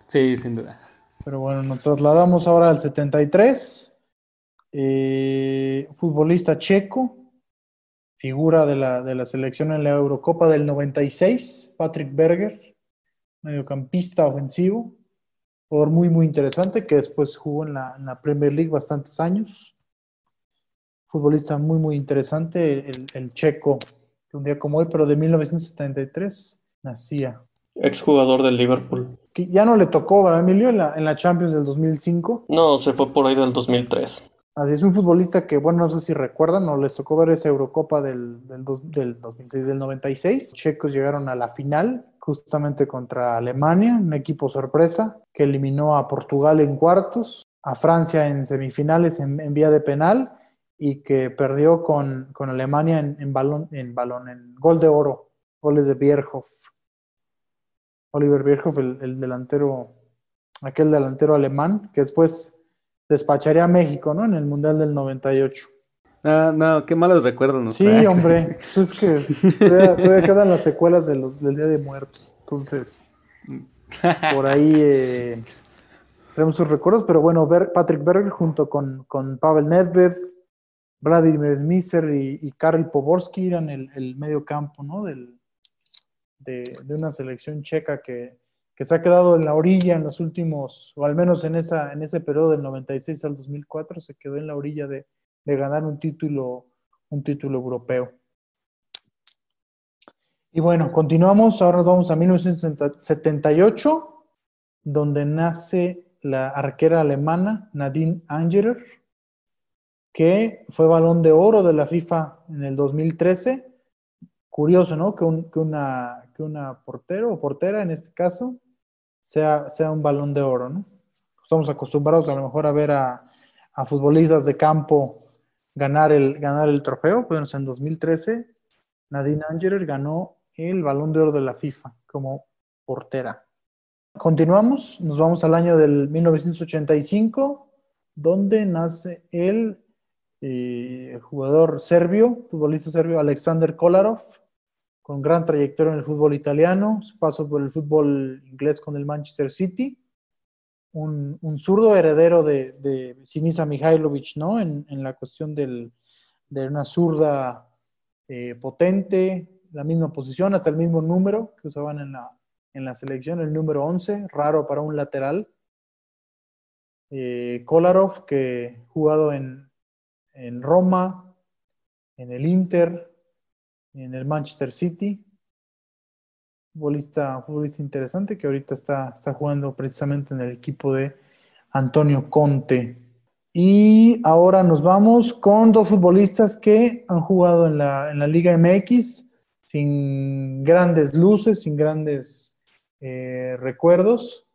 Sí, sin duda. Pero bueno, nos trasladamos ahora al 73. Eh, futbolista checo, figura de la, de la selección en la Eurocopa del 96, Patrick Berger, mediocampista ofensivo jugador muy, muy interesante que después jugó en la, Premier League bastantes años. Futbolista muy, muy interesante, el, checo, un día como hoy, pero de 1973 nacía. Exjugador del Liverpool. Que ya no le tocó, ¿verdad, Emilio? En la, en la Champions del 2005. No, se fue por ahí del 2003. Así es un futbolista que, bueno, no sé si recuerdan, no les tocó ver esa Eurocopa del, del, del 2006, del 96. Los checos llegaron a la final justamente contra Alemania, un equipo sorpresa que eliminó a Portugal en cuartos, a Francia en semifinales en, vía de penal y que perdió con, Alemania en, balón, en balón, en gol de oro, goles de Bierhoff. Oliver Bierhoff, el, delantero, aquel delantero alemán, que después despacharía a México, ¿no? En el Mundial del 98. Ah, no, qué malos recuerdos nos Sí, hombre, pues es que todavía, quedan las secuelas de los, del Día de Muertos. Entonces, por ahí eh, tenemos sus recuerdos, pero bueno, Patrick Berger junto con, con Pavel Nedved, Vladimir Smiser y, y Karel Poborski eran el, medio campo, ¿no? Del, de, una selección checa que, que se ha quedado en la orilla en los últimos, o al menos en, esa, en ese periodo del 96 al 2004, se quedó en la orilla de, de ganar un título, un título europeo. Y bueno, continuamos, ahora nos vamos a 1978, donde nace la arquera alemana Nadine Angerer, que fue balón de oro de la FIFA en el 2013. Curioso, ¿no? Que, un, que una, que una portero o portera, en este caso, sea, sea un balón de oro, ¿no? Estamos acostumbrados a lo mejor a ver a, a futbolistas de campo ganar el, ganar el trofeo, pues en 2013 Nadine Angerer ganó el balón de oro de la FIFA como portera. Continuamos, nos vamos al año del 1985, donde nace el eh, jugador serbio, futbolista serbio Alexander Kolarov, con gran trayectoria en el fútbol italiano, su paso por el fútbol inglés con el Manchester City, un, zurdo heredero de, de Sinisa Mihailovic, ¿no? En, la cuestión de una zurda eh, potente, la misma posición, hasta el mismo número que usaban en la, en la selección, el número 11, raro para un lateral. Eh, Kolarov, que jugado en, en Roma, en el Inter, en el Manchester City. Futbolista, futbolista interesante que ahorita está, está jugando precisamente en el equipo de Antonio Conte. Y ahora nos vamos con dos futbolistas que han jugado en la, en la Liga MX sin grandes luces, sin grandes eh, recuerdos,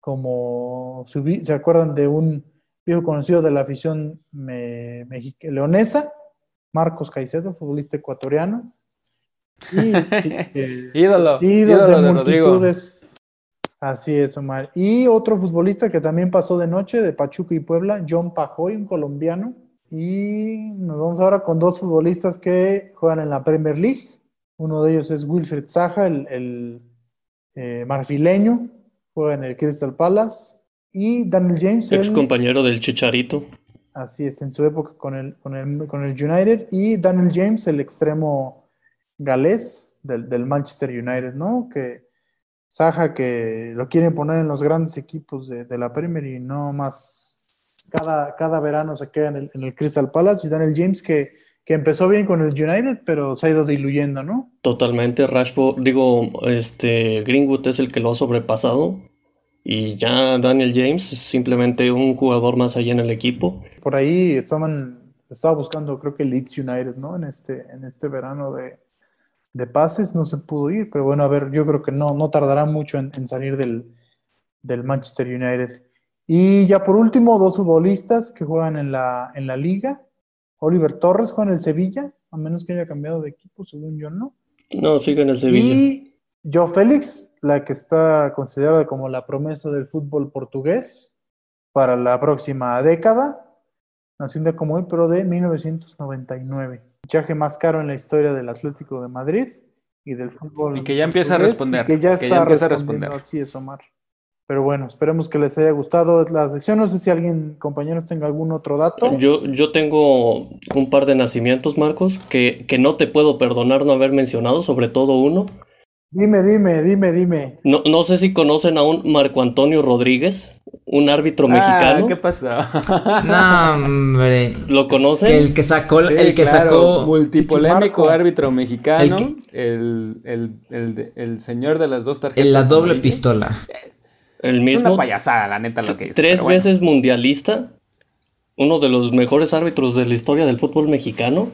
como se acuerdan de un viejo conocido de la afición leonesa, Marcos Caicedo, futbolista ecuatoriano. Y, eh, ídolo, ídolo, de, multitudes. Así es, Omar. Y otro futbolista que también pasó de noche de Pachuca y Puebla, John Pajoy, un colombiano. Y nos vamos ahora con dos futbolistas que juegan en la Premier League. Uno de ellos es Wilfred Zaha, el, eh, marfileño, juega en el Crystal Palace. Y Daniel James. Ex compañero del Chicharito. Así es, en su época con el, con el, con el United. Y Daniel James, el extremo galés del, Manchester United, ¿no? Que Zaha que lo quieren poner en los grandes equipos de, la Premier y no más. Cada, cada verano se queda en el, en el Crystal Palace. Y Daniel James que que empezó bien con el United, pero se ha ido diluyendo, ¿no? Totalmente, Rashford, digo, este Greenwood es el que lo ha sobrepasado y ya Daniel James es simplemente un jugador más allá en el equipo. Por ahí estaban, estaba buscando creo que Leeds United, ¿no? En este, en este verano de, de pases no se pudo ir, pero bueno, a ver, yo creo que no, no tardará mucho en, salir del, del Manchester United. Y ya por último, dos futbolistas que juegan en la, en la liga, Oliver Torres juega en el Sevilla, a menos que haya cambiado de equipo, según yo, ¿no? No, sigue en el Sevilla. Y Joe Félix, la que está considerada como la promesa del fútbol portugués para la próxima década. Nació un día como hoy, pero de 1999. Fichaje más caro en la historia del Atlético de Madrid y del fútbol. Y que ya empieza a responder. que ya está a responder. Así es, Omar. Pero bueno, esperemos que les haya gustado la sección. No sé si alguien, compañeros, tenga algún otro dato. Yo, yo tengo un par de nacimientos, Marcos, que, que no te puedo perdonar no haber mencionado, sobre todo uno. Dime, dime, dime, dime. No, no sé si conocen a un Marco Antonio Rodríguez, un árbitro ah, mexicano. ¿Qué pasa? no, hombre. ¿Lo conocen? El que sacó, el que sacó. Multipolémico árbitro mexicano. El, el, el, el, señor de las dos tarjetas. En la doble pistola. El mismo. Es una payasada, la neta, lo que dice. Tres veces mundialista. Uno de los mejores árbitros de la historia del fútbol mexicano.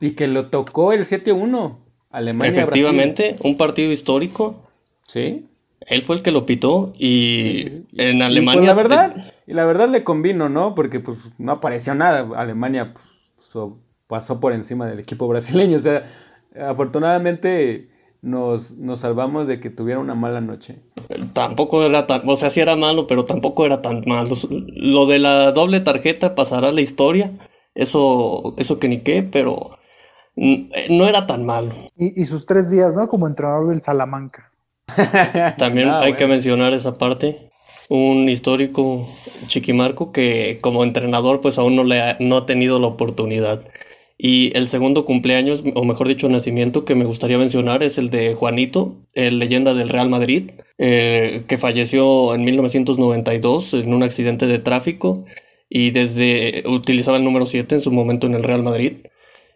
Y que lo tocó el 7-1. Alemania. Efectivamente, un partido histórico. Sí. Él fue el que lo pitó y en pues, Alemania. la verdad, y la verdad le convino, ¿no? Porque pues no apareció nada. Alemania pues, pasó por encima del equipo brasileño. O sea, afortunadamente nos, nos salvamos de que tuviera una mala noche. Tampoco era tan, o sea, sí era malo, pero tampoco era tan malo. Lo de la doble tarjeta pasará a la historia, eso, eso que ni qué, pero no era tan malo. Y, sus tres días, ¿no? Como entrenador del Salamanca. También ah, hay que mencionar esa parte. Un histórico Chiquimarco que como entrenador pues aún no, le ha, no ha tenido la oportunidad. Y el segundo cumpleaños, o mejor dicho, nacimiento que me gustaría mencionar es el de Juanito, el leyenda del Real Madrid, eh, que falleció en 1992 en un accidente de tráfico y desde utilizaba el número 7 en su momento en el Real Madrid.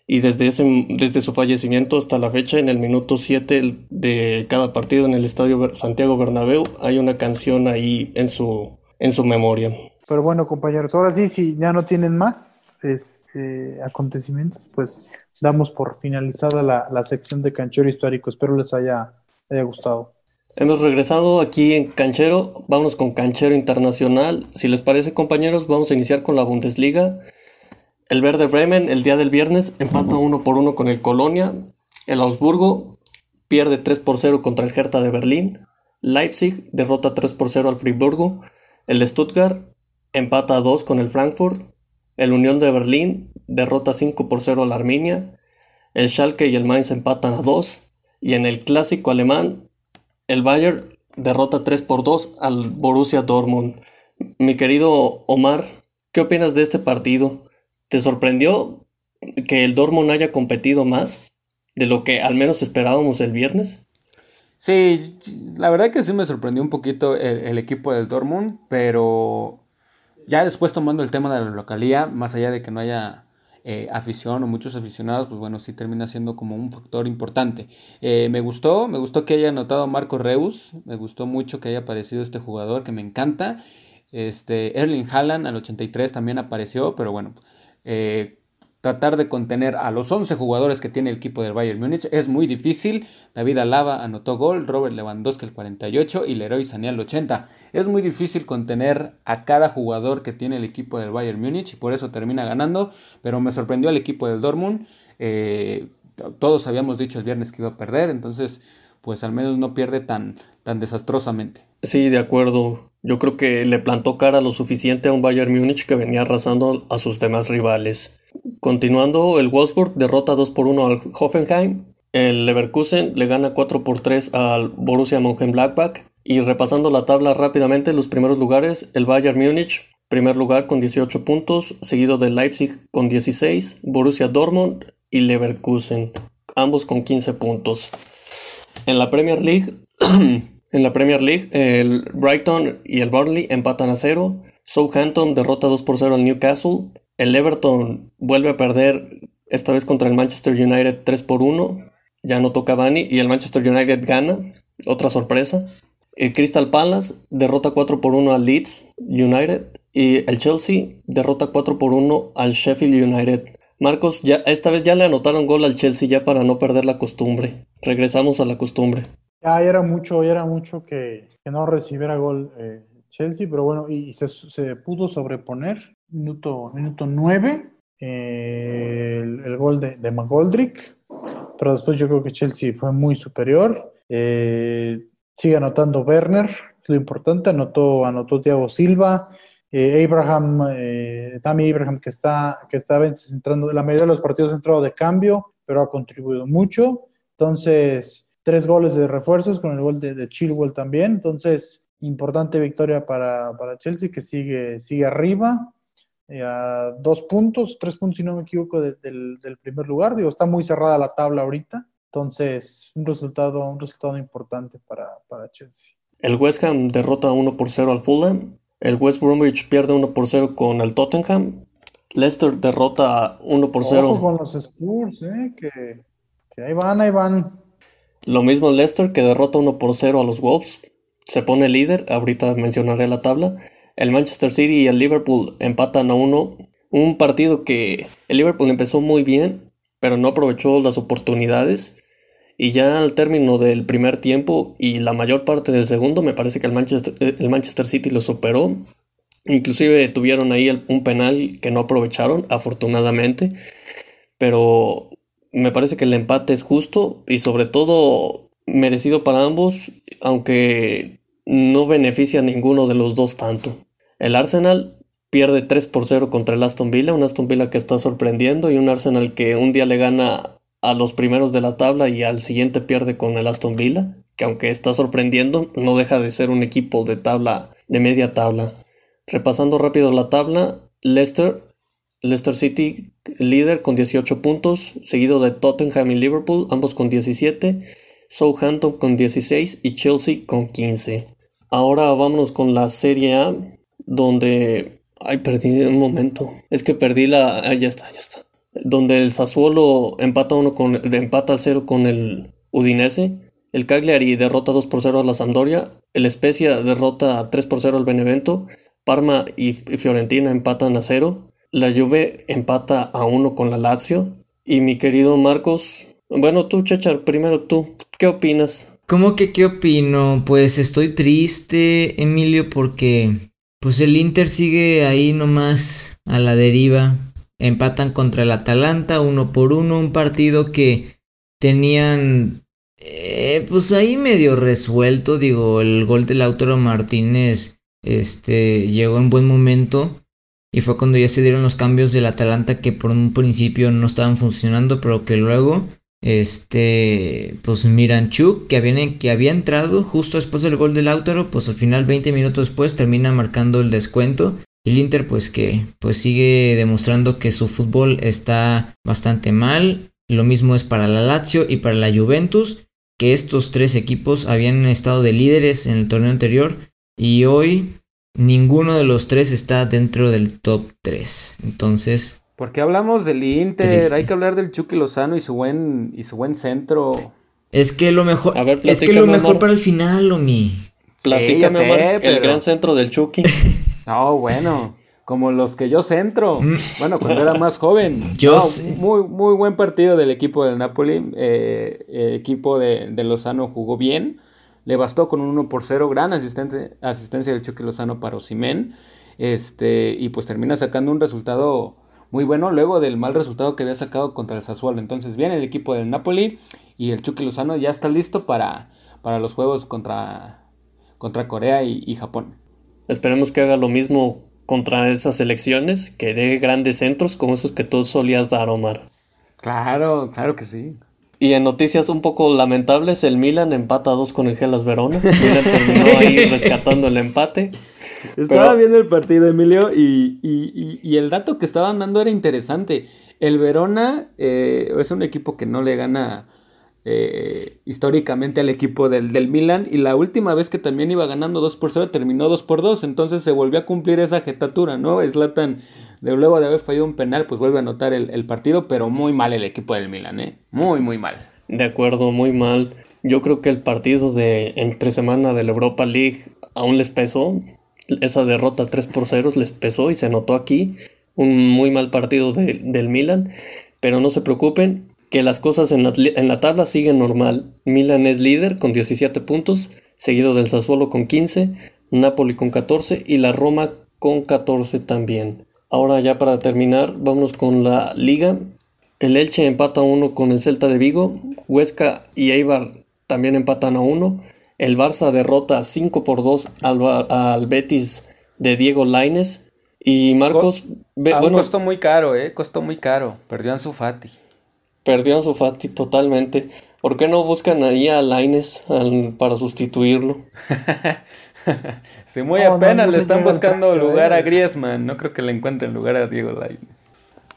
Y desde, ese, desde su fallecimiento hasta la fecha, en el minuto 7 de cada partido en el Estadio Santiago Bernabéu, hay una canción ahí en su, en su memoria. Pero bueno, compañeros, ahora sí, si ya no tienen más este, acontecimientos, pues damos por finalizada la, la sección de Canchero Histórico. Espero les haya, haya gustado. Hemos regresado aquí en Canchero, vamos con Canchero Internacional. Si les parece, compañeros, vamos a iniciar con la Bundesliga. El Verde Bremen el día del viernes empata uno por uno con el Colonia. El Augsburgo pierde 3 por 0 contra el Hertha de Berlín. Leipzig derrota 3 por 0 al Friburgo. El Stuttgart empata a 2 con el Frankfurt. El Unión de Berlín derrota 5 por 0 al Arminia. El Schalke y el Mainz empatan a 2. Y en el clásico alemán, el Bayern derrota 3 por 2 al Borussia Dortmund. Mi querido Omar, ¿qué opinas de este partido? ¿Te sorprendió que el Dortmund haya competido más de lo que al menos esperábamos el viernes? Sí, la verdad que sí me sorprendió un poquito el, equipo del Dortmund, pero ya después tomando el tema de la localía, más allá de que no haya eh, afición o muchos aficionados, pues bueno, sí termina siendo como un factor importante. Eh, me gustó, me gustó que haya anotado Marco Reus, me gustó mucho que haya aparecido este jugador que me encanta. Este, Erling Haaland al 83 también apareció, pero bueno, eh, tratar de contener a los 11 jugadores que tiene el equipo del Bayern Múnich es muy difícil. David Alaba anotó gol, Robert Lewandowski el 48 y Leroy Sané el 80. Es muy difícil contener a cada jugador que tiene el equipo del Bayern Múnich y por eso termina ganando, pero me sorprendió el equipo del Dortmund. Eh, todos habíamos dicho el viernes que iba a perder, entonces pues al menos no pierde tan, tan desastrosamente. Sí, de acuerdo. Yo creo que le plantó cara lo suficiente a un Bayern Múnich que venía arrasando a sus demás rivales. Continuando, el Wolfsburg derrota 2 por 1 al Hoffenheim. El Leverkusen le gana 4 por 3 al Borussia Mönchengladbach. Y repasando la tabla rápidamente, los primeros lugares, el Bayern Múnich, primer lugar con 18 puntos, seguido de Leipzig con 16, Borussia Dortmund y Leverkusen, ambos con 15 puntos. En la Premier League, en la Premier League, el Brighton y el Burnley empatan a 0. Southampton derrota 2 por 0 al Newcastle. El Everton vuelve a perder esta vez contra el Manchester United 3 por 1. Ya no toca Bani y el Manchester United gana. Otra sorpresa. El Crystal Palace derrota 4 por 1 al Leeds United. Y el Chelsea derrota 4 por 1 al Sheffield United. Marcos, ya, esta vez ya le anotaron gol al Chelsea ya para no perder la costumbre. Regresamos a la costumbre. Ya, era mucho, era mucho que, no recibiera gol eh, Chelsea, pero bueno, y, se, pudo sobreponer. Minuto, minuto 9, eh, el, gol de, de, McGoldrick, pero después yo creo que Chelsea fue muy superior. Eh, sigue anotando Werner, lo importante, anotó, anotó Thiago Silva. Abraham, Tammy Abraham, que está, que está entrando, la mayoría de los partidos ha entrado de cambio, pero ha contribuido mucho. Entonces, tres goles de refuerzos con el gol de, de Chilwell también. Entonces, importante victoria para, Chelsea que sigue, sigue arriba. Eh, a dos puntos, tres puntos si no me equivoco del, primer lugar. Digo, está muy cerrada la tabla ahorita. Entonces, un resultado, un resultado importante para, Chelsea. El West Ham derrota 1 por 0 al Fulham. El West Bromwich pierde 1 por 0 con el Tottenham. Leicester derrota 1 por 0. con los Spurs, eh, que, que ahí van, ahí van. Lo mismo Leicester que derrota 1 por 0 a los Wolves. Se pone líder, ahorita mencionaré la tabla. El Manchester City y el Liverpool empatan a 1. Un partido que el Liverpool empezó muy bien, pero no aprovechó las oportunidades. Y ya al término del primer tiempo y la mayor parte del segundo, me parece que el Manchester, el Manchester City lo superó. Inclusive tuvieron ahí un penal que no aprovecharon, afortunadamente. Pero me parece que el empate es justo y sobre todo merecido para ambos, aunque no beneficia a ninguno de los dos tanto. El Arsenal pierde 3 por 0 contra el Aston Villa, un Aston Villa que está sorprendiendo y un Arsenal que un día le gana a los primeros de la tabla y al siguiente pierde con el Aston Villa, que aunque está sorprendiendo, no deja de ser un equipo de tabla de media tabla. Repasando rápido la tabla, Leicester Leicester City líder con 18 puntos, seguido de Tottenham y Liverpool, ambos con 17, Southampton con 16 y Chelsea con 15. Ahora vámonos con la Serie A, donde... Ay, perdí un momento. Es que perdí la... Ah, ya está, ya está. Donde el Sassuolo empata, uno con... empata 0 con el Udinese. El Cagliari derrota 2 por 0 a la Sampdoria. El Spezia derrota 3 por 0 al Benevento. Parma y Fiorentina empatan a 0. La Juve empata a 1 con la Lazio. Y mi querido Marcos, bueno, tú, Chechar, primero tú, ¿qué opinas? ¿Cómo que qué opino? Pues estoy triste, Emilio, porque pues el Inter sigue ahí nomás a la deriva. Empatan contra el Atalanta uno por uno, un partido que tenían eh, pues ahí medio resuelto, digo, el gol del Lautaro Martínez este, llegó en buen momento y fue cuando ya se dieron los cambios del Atalanta que por un principio no estaban funcionando, pero que luego, este, pues Miranchuk, que que había entrado justo después del gol del Lautaro, pues al final 20 minutos después termina marcando el descuento. Y el Inter pues que pues sigue demostrando que su fútbol está bastante mal. Lo mismo es para la Lazio y para la Juventus, que estos tres equipos habían estado de líderes en el torneo anterior y hoy ninguno de los tres está dentro del top 3. Entonces. Porque hablamos del Inter, hay que hablar del Chucky Lozano y su buen, y su buen centro. Es que lo mejor, es que lo mejor para el final, Omi. Platícame, el gran centro del Chucky. No, bueno, como los que yo centro. Mm. Bueno, cuando era más joven. Yo Muy, muy buen partido del equipo del Napoli. El eh, equipo de, de Lozano jugó bien. Le bastó con un 1 por 0, gran asistencia, asistencia del Chucky Lozano para Osimen. Este, y pues termina sacando un resultado muy bueno luego del mal resultado que había sacado contra el Sassuolo. Entonces viene el equipo del Napoli y el Chucky Lozano ya está listo para, para los juegos contra, contra Corea y, Japón. Esperemos que haga lo mismo contra esas selecciones, que dé grandes centros como esos que tú solías dar, Omar. Claro, claro que sí. Y en noticias un poco lamentables, el Milan empata a dos con el Gelas Verona. Milan terminó ahí rescatando el empate. Estaba viendo el partido, Emilio, y, el dato que estaban dando era interesante. El Verona eh, es un equipo que no le gana eh, históricamente al equipo del, del, Milan y la última vez que también iba ganando 2 por 0 terminó 2 por 2, entonces se volvió a cumplir esa jetatura, ¿no? Slatan de luego de haber fallado un penal, pues vuelve a anotar el, partido, pero muy mal el equipo del Milan, ¿eh? Muy, muy mal. De acuerdo, muy mal. Yo creo que el partido de entre semana de la Europa League aún les pesó. Esa derrota 3 por 0 les pesó y se notó aquí. Un muy mal partido del Milan. Pero no se preocupen, que las cosas en la, en la, tabla siguen normal. Milan es líder con 17 puntos, seguido del Sassuolo con 15, Napoli con 14 y la Roma con 14 también. Ahora ya para terminar, vamos con la liga. El Elche empata a uno con el Celta de Vigo. Huesca y Eibar también empatan a uno. El Barça derrota 5 por 2 al, Betis de Diego Laines. Y Marcos... bueno, costó muy caro, ¿eh? Costó muy caro. Perdió a su Fati. Perdió a su Fati totalmente. ¿Por qué no buscan ahí a Laines para sustituirlo? Si muy apenas le están buscando lugar a eh. Griezmann. No creo que le encuentren lugar a Diego Lainez.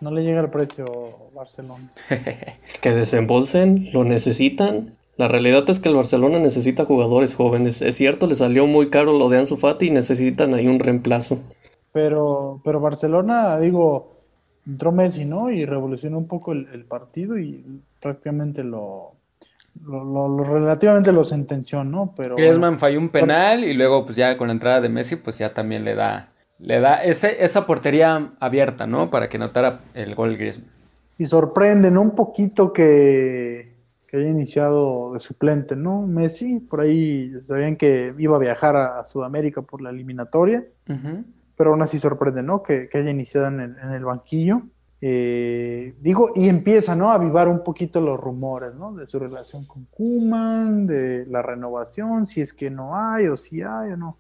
No le llega el precio Barcelona. que desembolsen, lo necesitan. La realidad es que el Barcelona necesita jugadores jóvenes. Es cierto, le salió muy caro lo de Ansu Fati y necesitan ahí un reemplazo. Pero, pero Barcelona, digo, entró Messi, ¿no? Y revolucionó un poco el partido y prácticamente lo, lo, relativamente lo sentenció, ¿no? Pero Griezmann falló un penal y luego pues ya con la entrada de Messi pues ya también le da le da ese, esa portería abierta, ¿no? Para que notara el gol Griezmann. Y sorprende, ¿no? Un poquito que, que haya iniciado de suplente, ¿no? Messi, por ahí sabían que iba a viajar a, Sudamérica por la eliminatoria, pero aún así sorprende, ¿no? Que, haya iniciado en el, en el banquillo. Eh, digo, y empieza, ¿no? A avivar un poquito los rumores, ¿no? De su relación con Kuman, de la renovación, si es que no hay o si hay o no.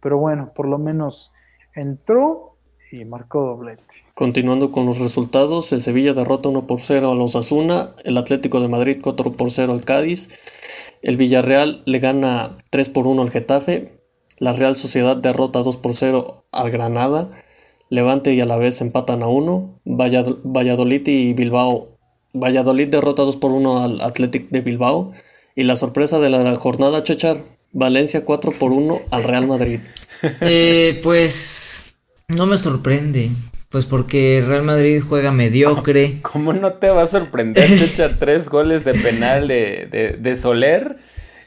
Pero bueno, por lo menos entró y marcó doblete. Continuando con los resultados, el Sevilla derrota 1 por 0 a los Asuna, el Atlético de Madrid 4 por 0 al Cádiz, el Villarreal le gana 3 por 1 al Getafe, la Real Sociedad derrota 2 por 0 al Granada, Levante y a la vez empatan a uno. Valladolid y Bilbao. Valladolid derrota 2 por 1 al Athletic de Bilbao. Y la sorpresa de la jornada, Chechar, Valencia 4 por 1 al Real Madrid. Eh, pues no me sorprende. Pues porque Real Madrid juega mediocre. ¿Cómo no te va a sorprender echar tres goles de penal de, de, Soler?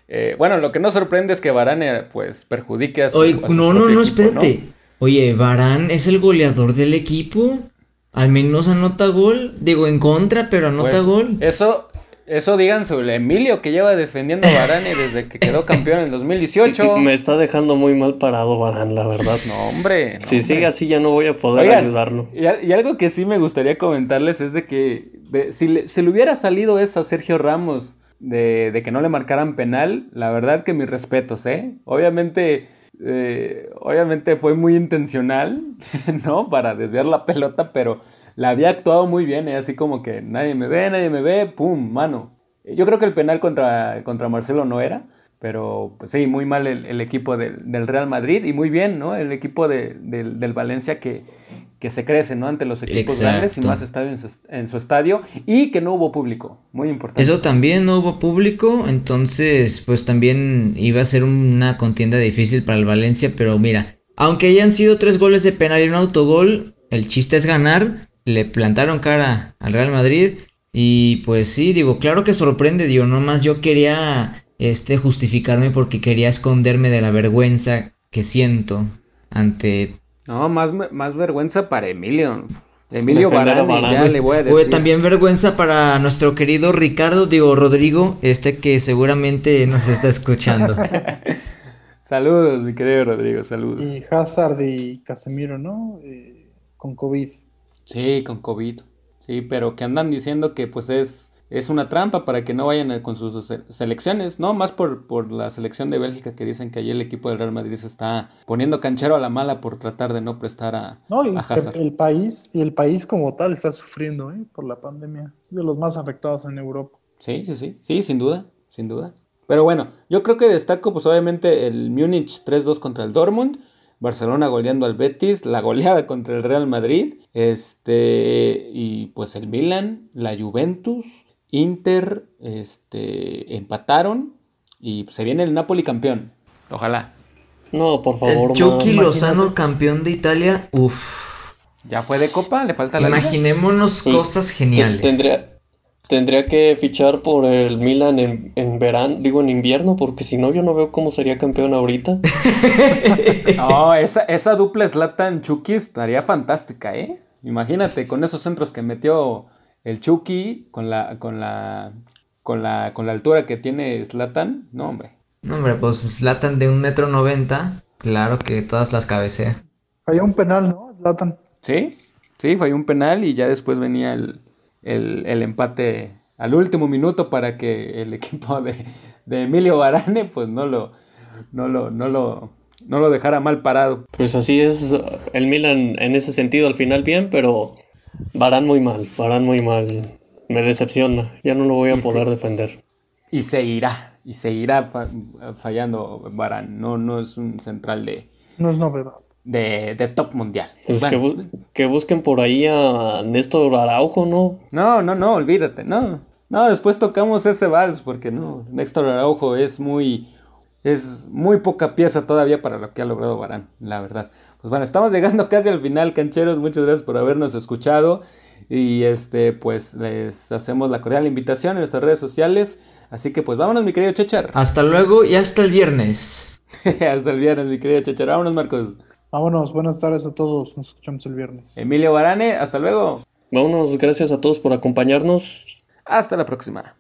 Eh, bueno, lo que no sorprende es que Varane pues perjudique a su, Oye, no, no, no, espérate. Oye, Varane es el goleador del equipo. Al menos anota gol. Digo, en contra, pero anota pues, gol. Eso, eso digan sobre Emilio que lleva defendiendo a Varane desde que quedó campeón en el 2018. Me está dejando muy mal parado Varane, la verdad. No, hombre. si sigue así ya no voy a poder ayudarlo. Y, algo que sí me gustaría comentarles es de que si, le, si, le, hubiera salido eso a Sergio Ramos de, de, que no le marcaran penal, la verdad que mis respetos, ¿eh? Obviamente... Eh, obviamente fue muy intencional, ¿no? Para desviar la pelota, pero la había actuado muy bien, ¿eh? así como que nadie me ve, nadie me ve, pum, mano. Yo creo que el penal contra, contra Marcelo no era, pero pues, sí, muy mal el, equipo del, Real Madrid y muy bien, ¿no? El equipo del Valencia que, que se crece, ¿no? Ante los equipos grandes y más estadio en su, estadio y que no hubo público, muy importante. Eso también no hubo público, entonces pues también iba a ser una contienda difícil para el Valencia, pero mira, aunque hayan sido tres goles de penal y un autogol, el chiste es ganar le plantaron cara al Real Madrid y pues sí, digo, claro que sorprende, digo, nomás yo quería este justificarme porque quería esconderme de la vergüenza que siento ante No, más más vergüenza para Emilio. Emilio Barane, ya le voy a decir. también vergüenza para nuestro querido Ricardo, digo Rodrigo, este que seguramente nos está escuchando. saludos, mi querido Rodrigo, saludos. Y Hazard y Casemiro, ¿no? Eh, con COVID. Sí, con COVID. Sí, pero que andan diciendo que pues es, es una trampa para que no vayan con sus selecciones, ¿no? Más por, por la selección de Bélgica que dicen que allí el equipo del Real Madrid se está poniendo canchero a la mala por tratar de no prestar a, no, y El país, y el país como tal está sufriendo, ¿eh? Por la pandemia. De los más afectados en Europa. Sí, sí, sí. Sí, sin duda, sin duda. Pero bueno, yo creo que destaco pues obviamente el Múnich 3-2 contra el Dortmund. Barcelona goleando al Betis, la goleada contra el Real Madrid, este, y pues el Milan, la Juventus, Inter, este, empataron y se viene el Napoli campeón. Ojalá. No, por favor. El Chucky Lozano campeón de Italia, uff. Ya fue de copa, le falta la Imaginémonos cosas geniales. Tendría, Tendría que fichar por el Milan en, en verano, digo en invierno, porque si no, yo no veo cómo sería campeón ahorita. no, esa, esa dupla Slatan Chucky estaría fantástica, ¿eh? Imagínate, con esos centros que metió el Chucky, con la, con la, con la, con la altura que tiene Slatan, no, hombre. No, hombre, pues Slatan de un metro noventa, claro que todas las cabecea. Falló un penal, ¿no? Slatan. Sí, sí, falló un penal y ya después venía el, el, empate al último minuto para que el equipo de, Emilio Barane pues no lo, no lo, no lo, no lo dejara mal parado. Pues así es, el Milan en ese sentido al final bien, pero Barán muy mal, Barán muy mal. Me decepciona, ya no lo voy a poder defender. Y seguirá, y seguirá fallando Barán, no, no es un central de... No es novedad de, top mundial. Pues que, busquen por ahí a Néstor Araujo, ¿no? No, no, no, olvídate, no. No, después tocamos ese vals porque no, Néstor Araujo es muy es muy poca pieza todavía para lo que ha logrado Barán, la verdad. Pues bueno, estamos llegando casi al final, cancheros. Muchas gracias por habernos escuchado. Y este, pues les hacemos la cordial invitación en nuestras redes sociales. Así que pues vámonos, mi querido Chechar. Hasta luego y hasta el viernes. hasta el viernes, mi querido Chechar. Vámonos, Marcos. Vámonos, buenas tardes a todos, nos escuchamos el viernes. Emilio Barane, hasta luego. Vámonos, gracias a todos por acompañarnos. Hasta la próxima.